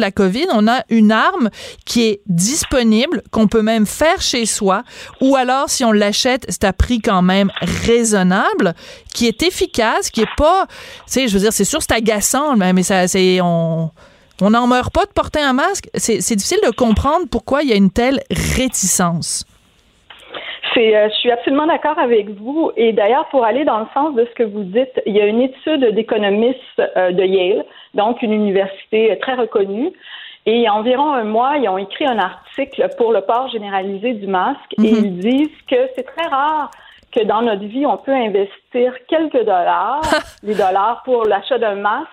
[SPEAKER 3] la COVID, on a une arme qui est disponible, qu'on peut même faire chez soi, ou alors si on l'achète, c'est à prix quand même raisonnable, qui est efficace, qui est pas, tu sais, je veux dire, c'est sûr, c'est agaçant, mais ça, c'est, on, on n'en meurt pas de porter un masque. C'est difficile de comprendre pourquoi il y a une telle réticence.
[SPEAKER 17] C'est, euh, je suis absolument d'accord avec vous. Et d'ailleurs, pour aller dans le sens de ce que vous dites, il y a une étude d'économistes euh, de Yale, donc une université très reconnue. Et il y a environ un mois, ils ont écrit un article pour le port généralisé du masque et
[SPEAKER 18] Mhm.
[SPEAKER 17] ils disent que c'est très rare que dans notre vie, on peut investir quelques dollars, des dollars pour l'achat d'un masque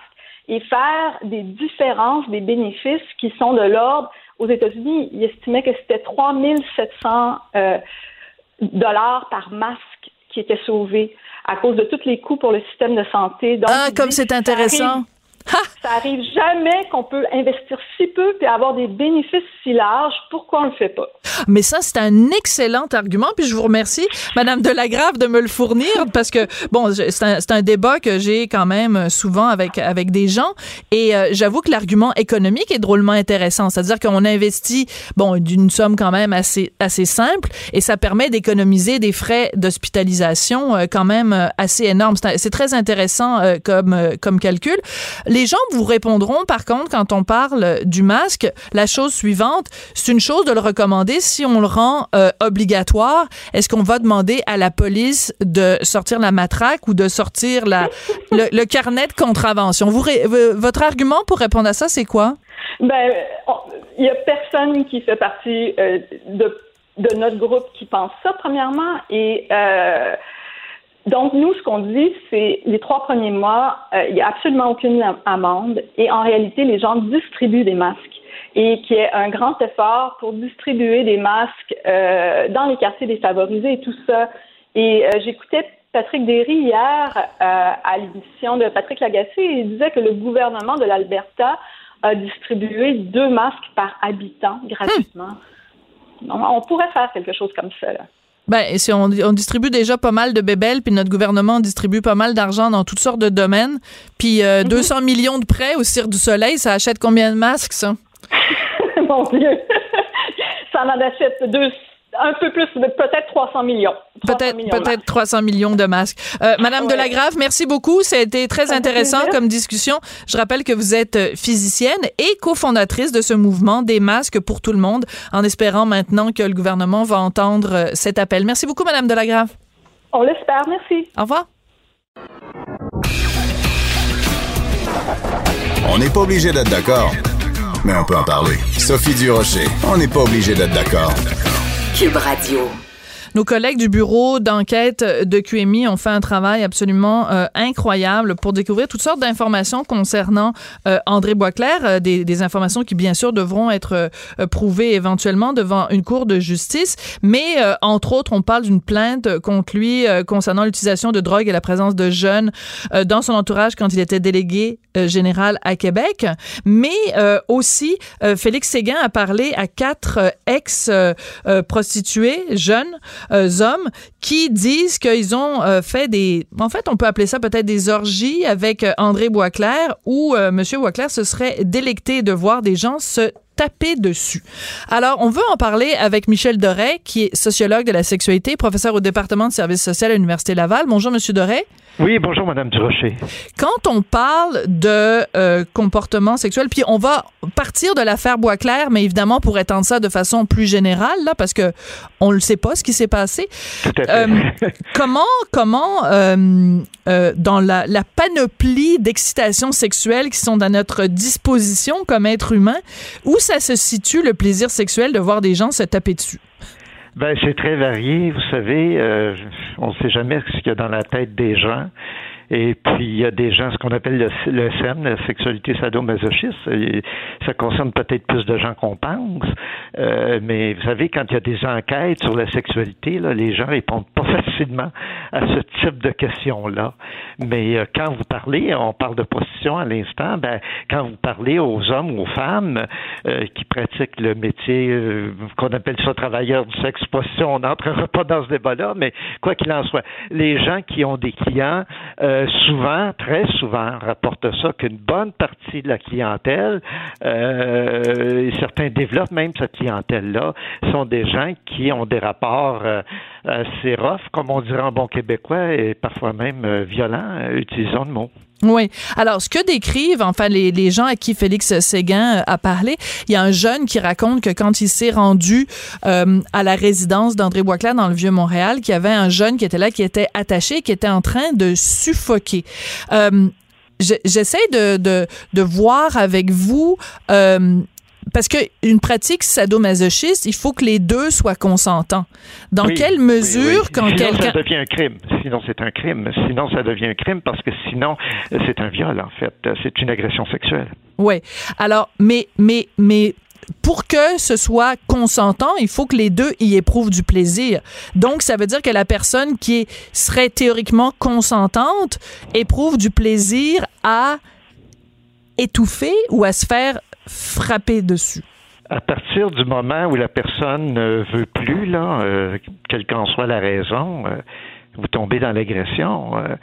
[SPEAKER 17] et faire des différences, des bénéfices qui sont de l'ordre. Aux États-Unis, ils estimaient que c'était 3700 euh, dollars par masque qui étaient sauvés à cause de tous les coûts pour le système de santé. Donc,
[SPEAKER 3] Ah, comme c'est intéressant.
[SPEAKER 17] Ça arrive jamais qu'on peut investir si peu et avoir des bénéfices si larges. Pourquoi on le fait pas?
[SPEAKER 3] Mais ça, c'est un excellent argument, puis je vous remercie, Madame Delagrave, de me le fournir, parce que, bon, c'est un, un débat que j'ai quand même souvent avec, avec des gens, et euh, j'avoue que l'argument économique est drôlement intéressant, c'est-à-dire qu'on investit, bon, d'une somme quand même assez, assez simple, et ça permet d'économiser des frais d'hospitalisation euh, quand même euh, assez énormes. C'est très intéressant euh, comme, euh, comme calcul. Les gens vous répondront, par contre, quand on parle du masque, la chose suivante, c'est une chose de le recommander. Si on le rend euh, obligatoire, est-ce qu'on va demander à la police de sortir la matraque ou de sortir la, le, le carnet de contravention? Vous, votre argument pour répondre à ça, c'est quoi?
[SPEAKER 17] Ben, il y a personne qui fait partie euh, de, de notre groupe qui pense ça, premièrement. Et euh, donc, nous, ce qu'on dit, c'est les trois premiers mois, euh, il n'y a absolument aucune am- amende. Et en réalité, les gens distribuent des masques. Et qu'il y ait un grand effort pour distribuer des masques euh, dans les quartiers défavorisés et tout ça. Et euh, j'écoutais Patrick Derry hier euh, à l'émission de Patrick Lagacé et il disait que le gouvernement de l'Alberta a distribué deux masques par habitant gratuitement. On, on pourrait faire quelque chose comme ça. Là.
[SPEAKER 3] Ben, si on, on distribue déjà pas mal de bébelles, puis notre gouvernement distribue pas mal d'argent dans toutes sortes de domaines, puis euh, 200 millions de prêts au Cirque du Soleil, ça achète combien de masques, ça?
[SPEAKER 17] Mon Dieu! ça en achète deux, un peu plus, peut-être 300 millions. 300
[SPEAKER 3] Peut-être peut-être 300 millions de masques. Euh, Madame
[SPEAKER 17] Ouais.
[SPEAKER 3] Delagrave, merci beaucoup. Ça a été très
[SPEAKER 17] Ça
[SPEAKER 3] intéressant comme discussion. Je rappelle que vous êtes euh, physicienne et cofondatrice de ce mouvement des masques pour tout le monde, en espérant maintenant que le gouvernement va entendre euh, cet appel. Merci beaucoup, Madame Delagrave.
[SPEAKER 17] On l'espère. Merci.
[SPEAKER 3] Au revoir.
[SPEAKER 2] On n'est pas obligé d'être d'accord, mais on peut en parler. Sophie Durocher, on n'est pas obligé d'être d'accord.
[SPEAKER 1] Cube Radio.
[SPEAKER 3] Nos collègues du bureau d'enquête de QMI ont fait un travail absolument euh, incroyable pour découvrir toutes sortes d'informations concernant euh, André Boisclair, euh, des, des informations qui bien sûr devront être euh, prouvées éventuellement devant une cour de justice, mais euh, entre autres on parle d'une plainte contre lui euh, concernant l'utilisation de drogue et la présence de jeunes dans son entourage quand il était délégué euh, général à Québec, mais euh, aussi euh, Félix Séguin a parlé à quatre euh, ex-prostituées jeunes euh, hommes qui disent qu'ils ont euh, fait des en fait on peut appeler ça peut-être des orgies avec euh, André Boisclair où euh, monsieur Boisclair se serait délecté de voir des gens se taper dessus. Alors, on veut en parler avec Michel Doré, qui est sociologue de la sexualité, professeur au département de services social à l'Université Laval. Bonjour, Monsieur Doré.
[SPEAKER 18] Oui, bonjour, Madame Durocher.
[SPEAKER 3] Quand on parle de euh, comportement sexuel, puis on va partir de l'affaire Boisclair, mais évidemment pour étendre ça de façon plus générale, là, parce que on ne sait pas ce qui s'est passé. Euh, comment, comment, euh, euh, dans la, la panoplie d'excitations sexuelles qui sont à notre disposition comme être humain, où ça se situe le plaisir sexuel de voir des gens se taper dessus?
[SPEAKER 18] Ben, c'est très varié, vous savez. on ne sait jamais ce qu'il y a dans la tête des gens. Et puis, il y a des gens, ce qu'on appelle le, le SEM, la sexualité sadomasochiste. Ça concerne peut-être plus de gens qu'on pense. Euh, mais vous savez, quand il y a des enquêtes sur la sexualité, là, les gens répondent pas facilement à ce type de questions-là. Mais euh, quand vous parlez, on parle de prostitution à l'instant, ben, quand vous parlez aux hommes ou aux femmes euh, qui pratiquent le métier euh, qu'on appelle ça travailleurs du sexe, prostitution, on n'entrera pas dans ce débat-là, mais quoi qu'il en soit, les gens qui ont des clients, euh, souvent, très souvent, rapportent ça qu'une bonne partie de la clientèle, euh, certains développent même cette clientèle-là, sont des gens qui ont des rapports euh, assez rough comme on dirait en bon québécois, et parfois même euh, violent, euh, utilisons le mot.
[SPEAKER 3] Oui. Alors, ce que décrivent, enfin, les, gens à qui Félix Séguin euh, a parlé, il y a un jeune qui raconte que quand il s'est rendu euh, à la résidence d'André Boisclair dans le Vieux-Montréal, qu'il y avait un jeune qui était là, qui était attaché, qui était en train de suffoquer. Euh, J'essaie de, de, de, voir avec vous euh, parce que une pratique sadomasochiste, il faut que les deux soient consentants. Dans
[SPEAKER 18] Oui,
[SPEAKER 3] quelle
[SPEAKER 18] oui,
[SPEAKER 3] mesure,
[SPEAKER 18] oui.
[SPEAKER 3] quand
[SPEAKER 18] sinon,
[SPEAKER 3] quelqu'un
[SPEAKER 18] ça devient un crime. Sinon, c'est un crime. Sinon, ça devient un crime parce que sinon, c'est un viol, en fait. C'est une agression sexuelle.
[SPEAKER 3] Oui. Alors, mais, mais, mais pour que ce soit consentant, il faut que les deux y éprouvent du plaisir. Donc, ça veut dire que la personne qui serait théoriquement consentante éprouve du plaisir à étouffer ou à se faire frapper dessus.
[SPEAKER 18] À partir du moment où la personne ne veut plus, là, euh, quelle qu'en soit la raison, euh, vous tombez dans l'agression. euh,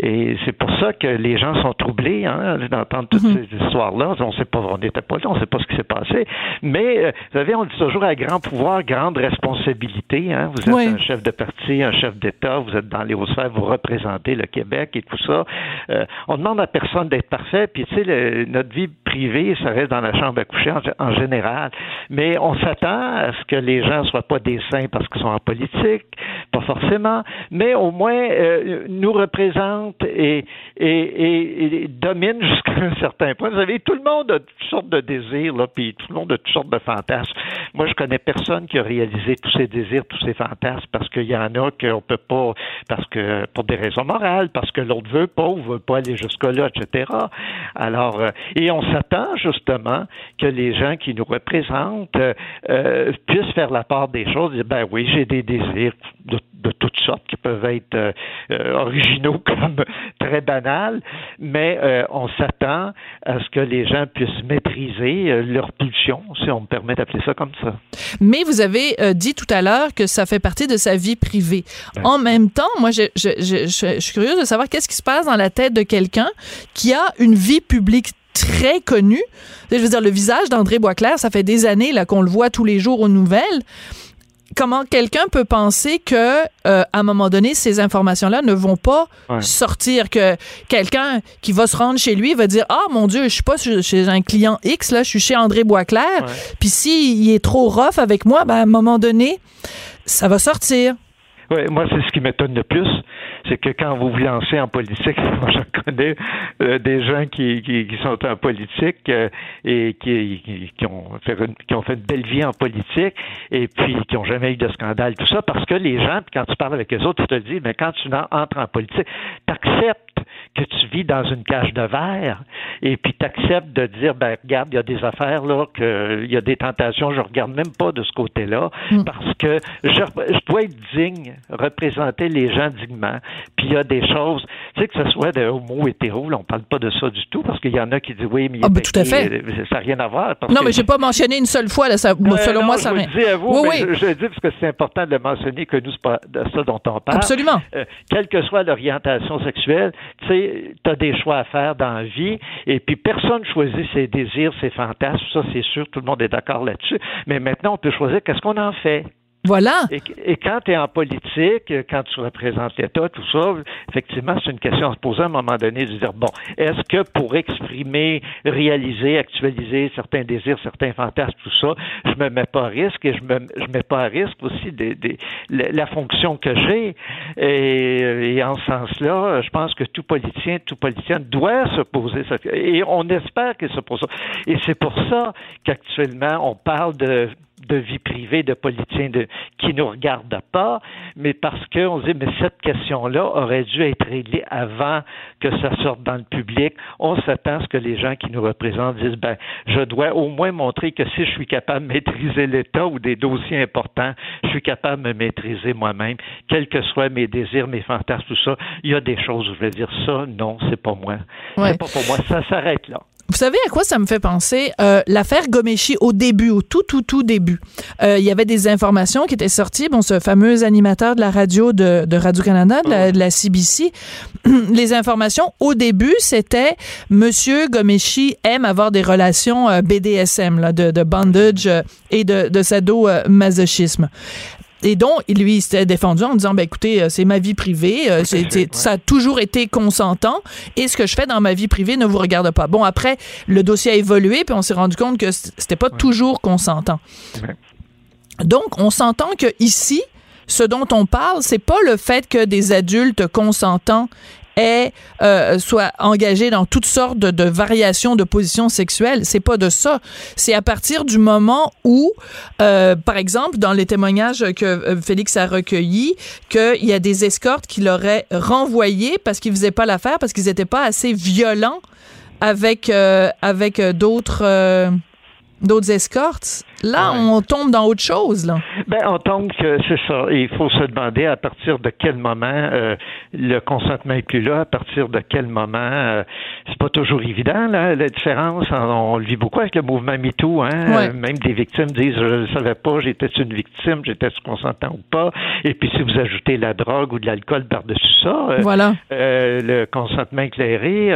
[SPEAKER 18] et c'est pour ça que les gens sont troublés hein, d'entendre toutes ces histoires-là. On sait pas, on n'était pas là, on ne sait pas ce qui s'est passé. Mais euh, vous savez, on dit toujours à grand pouvoir, grande responsabilité. Hein. Vous êtes
[SPEAKER 3] Oui.
[SPEAKER 18] un chef de parti, un chef d'État, vous êtes dans les hautes sphères, vous représentez le Québec et tout ça. Euh, on demande à personne d'être parfait. Puis tu sais, le- notre vie privée, ça reste dans la chambre à coucher en, général. Mais on s'attend à ce que les gens soient pas des saints parce qu'ils sont en politique, pas forcément, mais au moins euh, nous représentent et, et, dominent jusqu'à un certain point. Vous savez, tout le monde a toutes sortes de désirs, là, puis tout le monde a toutes sortes de fantasmes. Moi, je connais personne qui a réalisé tous ces désirs, tous ces fantasmes, parce qu'il y en a qu'on peut pas, parce que pour des raisons morales, parce que l'autre veut pas ou veut pas aller jusque-là, etc. Alors, euh, et on s'attend justement que les gens qui nous représentent euh, euh, puissent faire la part des choses. Dire, ben oui, j'ai des désirs de, de toutes sortes qui peuvent être euh, originaux comme très banals, mais euh, on s'attend à ce que les gens puissent maîtriser leurs pulsions, si on me permet d'appeler ça comme ça.
[SPEAKER 3] Mais vous avez dit tout à l'heure que ça fait partie de sa vie privée. En même temps, moi, je, je, je, je- je suis curieuse de savoir qu'est-ce qui se passe dans la tête de quelqu'un qui a une vie publique très connue. Je veux dire, le visage d'André Boisclair, ça fait des années là qu'on le voit tous les jours aux nouvelles. Comment quelqu'un peut penser que, euh, à un moment donné, ces informations-là ne vont pas
[SPEAKER 18] Ouais.
[SPEAKER 3] sortir, que quelqu'un qui va se rendre chez lui va dire ah mon Dieu, je suis pas chez chez un client X là, je suis chez André Boisclair. Puis s'il est trop rough avec moi, ben à un moment donné, ça va sortir.
[SPEAKER 18] Oui, moi, c'est ce qui m'étonne le plus, c'est que quand vous vous lancez en politique, moi, j'en connais euh, des gens qui, qui, sont en politique euh, et qui, qui, ont fait une, qui ont fait une belle vie en politique et puis qui n'ont jamais eu de scandale, tout ça, parce que les gens, quand tu parles avec les autres, tu te dis, mais quand tu en- entres en politique, tu acceptes que tu vis dans une cage de verre et puis tu acceptes de dire, ben regarde, il y a des affaires là, que il y a des tentations, je regarde même pas de ce côté-là parce que je, je dois être digne, représenter les gens dignement. Puis il y a des choses, tu sais, que ce soit de homo hétéro, là, on parle pas de ça du tout parce qu'il y en a qui disent oui, mais
[SPEAKER 3] Ah, ben, tout à fait.
[SPEAKER 18] euh, ça n'a rien à voir. parce
[SPEAKER 3] Non, mais j'ai pas mentionné une seule fois là, ça,
[SPEAKER 18] euh,
[SPEAKER 3] selon
[SPEAKER 18] non,
[SPEAKER 3] moi
[SPEAKER 18] je
[SPEAKER 3] ça
[SPEAKER 18] vous
[SPEAKER 3] rien.
[SPEAKER 18] le dis à vous,
[SPEAKER 3] oui,
[SPEAKER 18] mais
[SPEAKER 3] oui.
[SPEAKER 18] Je, je le dis parce que c'est important de le mentionner que nous, c'est pas de ça dont on parle.
[SPEAKER 3] Absolument.
[SPEAKER 18] Euh, quelle que soit l'orientation sexuelle, tu sais, tu as des choix à faire dans la vie, et puis personne choisit ses désirs, ses fantasmes, ça c'est sûr, tout le monde est d'accord là-dessus, mais maintenant on peut choisir qu'est-ce qu'on en fait.
[SPEAKER 3] Voilà.
[SPEAKER 18] Et, quand tu es en politique, quand tu représentes l'État, tout ça, effectivement, c'est une question à se poser à un moment donné, de dire, bon, est-ce que pour exprimer, réaliser, actualiser certains désirs, certains fantasmes, tout ça, je me mets pas à risque et je me je mets pas à risque aussi des, des- la, la fonction que j'ai? Et, et en ce sens-là, je pense que tout politicien, tout politicien doit se poser cette et on espère qu'il se pose ça. Et c'est pour ça qu'actuellement, on parle de de vie privée de politiciens de, qui nous regardent pas, mais parce qu'on se dit, mais cette question-là aurait dû être réglée avant que ça sorte dans le public. On s'attend à ce que les gens qui nous représentent disent, ben, je dois au moins montrer que si je suis capable de maîtriser l'État ou des dossiers importants, je suis capable de me maîtriser moi-même, quels que soient mes désirs, mes fantasmes, tout ça. Il y a des choses où je vais dire, ça, non, c'est pas moi.
[SPEAKER 3] Ouais.
[SPEAKER 18] C'est pas pour moi. Ça s'arrête là.
[SPEAKER 3] Vous savez à quoi ça me fait penser? Euh, L'affaire Gomeshi, au début, au tout, tout, tout début, euh, il y avait des informations qui étaient sorties. Bon, ce fameux animateur de la radio de, de Radio-Canada, de, la- de la CBC, les informations, au début, c'était Monsieur Gomeshi aime avoir des relations euh, BDSM, là, de, de bondage euh, et de, de sadomasochisme. Et donc, lui, il s'était défendu en disant, ben écoutez, euh, c'est ma vie privée, euh, c'est- ça a toujours été consentant, et ce que je fais dans ma vie privée ne vous regarde pas. Bon, après, le dossier a évolué, puis on s'est rendu compte que c'était pas toujours consentant. Donc, on s'entend que ici, ce dont on parle, c'est pas le fait que des adultes consentants aient euh, soient engagés dans toutes sortes de, variations de positions sexuelles. C'est pas de ça. C'est à partir du moment où, euh, par exemple, dans les témoignages que euh, Félix a recueillis, qu'il y a des escortes qui l'auraient renvoyé parce qu'ils faisaient pas l'affaire, parce qu'ils étaient pas assez violents avec euh, avec euh, d'autres euh, d'autres escortes. Là, on tombe dans autre chose là.
[SPEAKER 18] Ben, on tombe que c'est ça. Il faut se demander à partir de quel moment euh, le consentement est plus là, à partir de quel moment. euh, c'est pas toujours évident là, la différence. On, on le vit beaucoup avec le mouvement MeToo. Hein?
[SPEAKER 3] Ouais.
[SPEAKER 18] Même des victimes disent je ne savais pas, j'étais une victime, j'étais consentant ou pas. Et puis si vous ajoutez la drogue ou de l'alcool par-dessus ça, euh,
[SPEAKER 3] Voilà.
[SPEAKER 18] euh, le consentement éclairé,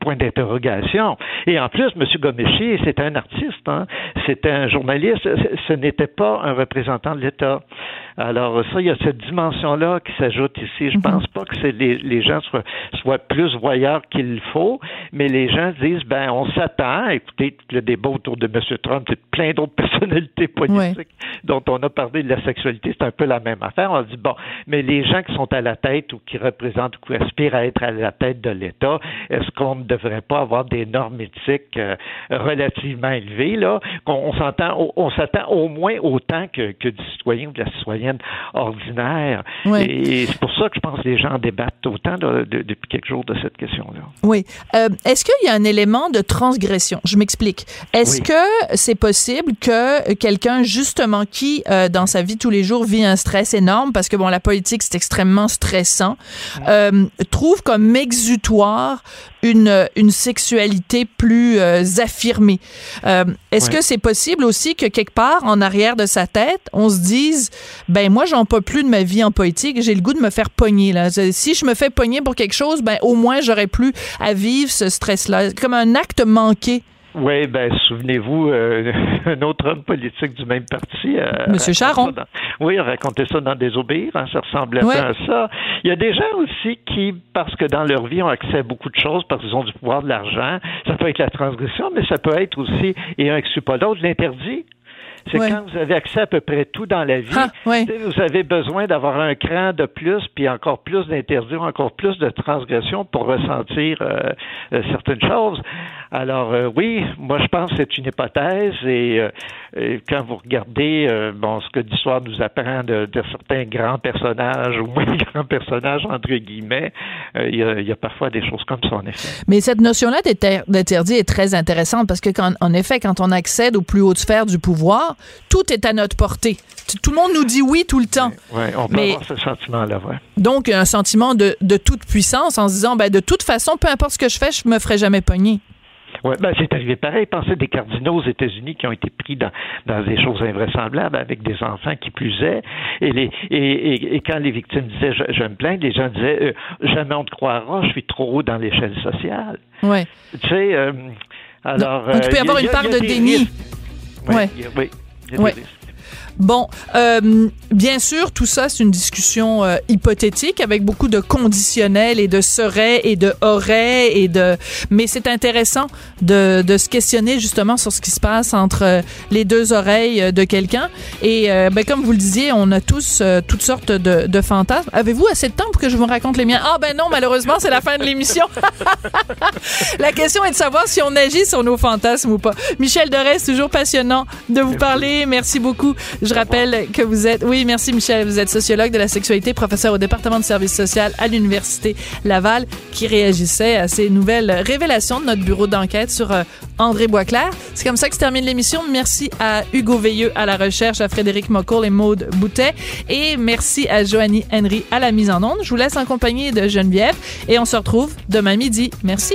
[SPEAKER 18] point d'interrogation. Et en plus, M. Gomeshi, c'est un artiste, hein? c'est un journaliste, ce, ce n'était pas un représentant de l'État. Alors ça, il y a cette dimension-là qui s'ajoute ici. Je pense pas que les, les gens soient, soient plus voyeurs qu'il faut, mais les gens disent, ben on s'attend, écoutez, le débat autour de M. Trump, c'est plein d'autres personnalités politiques dont on a parlé de la sexualité, c'est un peu la même affaire. On dit, bon, mais les gens qui sont à la tête ou qui représentent ou qui aspirent à être à la tête de l'État, est-ce qu'on ne devrait pas avoir des normes éthiques euh, relativement élevées, là? Qu'on on s'entend, on, on s'attend au moins autant que, que du citoyen ou de la citoyenne ordinaire. Et c'est pour ça que je pense que les gens débattent autant de- de- depuis quelques jours de cette question-là.
[SPEAKER 3] Oui. Euh, Est-ce qu'il y a un élément de transgression? Je m'explique. Est-ce
[SPEAKER 18] Oui.
[SPEAKER 3] que c'est possible que quelqu'un, justement, qui, euh, dans sa vie tous les jours, vit un stress énorme, parce que, bon, la politique, c'est extrêmement stressant, euh, trouve comme exutoire une, une sexualité plus affirmée? Est-ce que c'est possible aussi que, quelque part, en arrière de sa tête, on se dise, ben, moi, j'en peux plus de ma vie en politique, j'ai le goût de me faire pogner, là. Si je me fais pogner pour quelque chose, ben, au moins, j'aurais plus à vivre ce stress-là. Comme un acte manqué.
[SPEAKER 18] Oui, ben souvenez-vous, euh, un autre homme politique du même parti. euh,
[SPEAKER 3] Monsieur Charon.
[SPEAKER 18] dans- oui, racontait ça dans Désobéir, hein, ça ressemblait
[SPEAKER 3] Ouais.
[SPEAKER 18] à ça. Il y a des gens aussi qui, parce que dans leur vie, ont accès à beaucoup de choses, parce qu'ils ont du pouvoir de l'argent. Ça peut être la transgression, mais ça peut être aussi, et un exclut pas l'autre, l'interdit. C'est
[SPEAKER 3] Ouais.
[SPEAKER 18] quand vous avez accès à peu près tout dans la vie,
[SPEAKER 3] Ah, ouais.
[SPEAKER 18] vous avez besoin d'avoir un cran de plus, puis encore plus d'interdits, encore plus de transgressions pour ressentir euh, euh, certaines choses. Alors euh, oui, moi je pense que c'est une hypothèse et, euh, et quand vous regardez euh, bon ce que l'histoire nous apprend de, de certains grands personnages ou moins grands personnages entre guillemets, euh, il y, a, il y a parfois des choses comme ça en effet.
[SPEAKER 3] Mais cette notion-là d'inter- d'interdit est très intéressante parce que, quand, en effet, quand on accède aux plus hautes sphères du pouvoir, tout est à notre portée. Tout le monde nous dit oui tout le temps.
[SPEAKER 18] Ouais, on peut
[SPEAKER 3] Mais-
[SPEAKER 18] avoir ce sentiment-là, ouais.
[SPEAKER 3] Donc, un sentiment de, de toute puissance en se disant, ben, de toute façon, peu importe ce que je fais, je me ferai jamais pogner.
[SPEAKER 18] Ouais, ben c'est arrivé pareil. Pensez des cardinaux aux États-Unis qui ont été pris dans, dans des choses invraisemblables avec des enfants qui plusaient. Et, les, et, et, et quand les victimes disaient je, je me plains, les gens disaient euh, jamais on te croira, je suis trop haut dans l'échelle sociale.
[SPEAKER 3] Ouais.
[SPEAKER 18] Tu sais, euh, alors.
[SPEAKER 3] Donc, il peut y
[SPEAKER 18] euh,
[SPEAKER 3] avoir
[SPEAKER 18] a-
[SPEAKER 3] une part
[SPEAKER 18] il y a
[SPEAKER 3] de déni.
[SPEAKER 18] risques. Ouais,
[SPEAKER 3] Ouais.
[SPEAKER 18] oui. des
[SPEAKER 3] Ouais. Bon, euh, bien sûr, tout ça, c'est une discussion euh, hypothétique avec beaucoup de conditionnels et de serait et de aurait et de. Mais c'est intéressant de, de se questionner justement sur ce qui se passe entre euh, les deux oreilles euh, de quelqu'un. Et euh, ben, comme vous le disiez, on a tous euh, toutes sortes de, de fantasmes. Avez-vous assez de temps pour que je vous raconte les miens? Ah ben non, malheureusement, c'est la fin de l'émission. la question est de savoir si on agit sur nos fantasmes ou pas. Michel Dorès, toujours passionnant de vous parler. Merci beaucoup. Je rappelle que vous êtes, oui, merci Michel, vous êtes sociologue de la sexualité, professeur au département de services social à l'Université Laval, qui réagissait à ces nouvelles révélations de notre bureau d'enquête sur euh, André Boisclair. C'est comme ça que se termine l'émission. Merci à Hugo Veilleux à la recherche, à Frédéric Mocoll et Maude Boutet. Et merci à Joanie Henry à la mise en onde. Je vous laisse en compagnie de Geneviève et on se retrouve demain midi. Merci.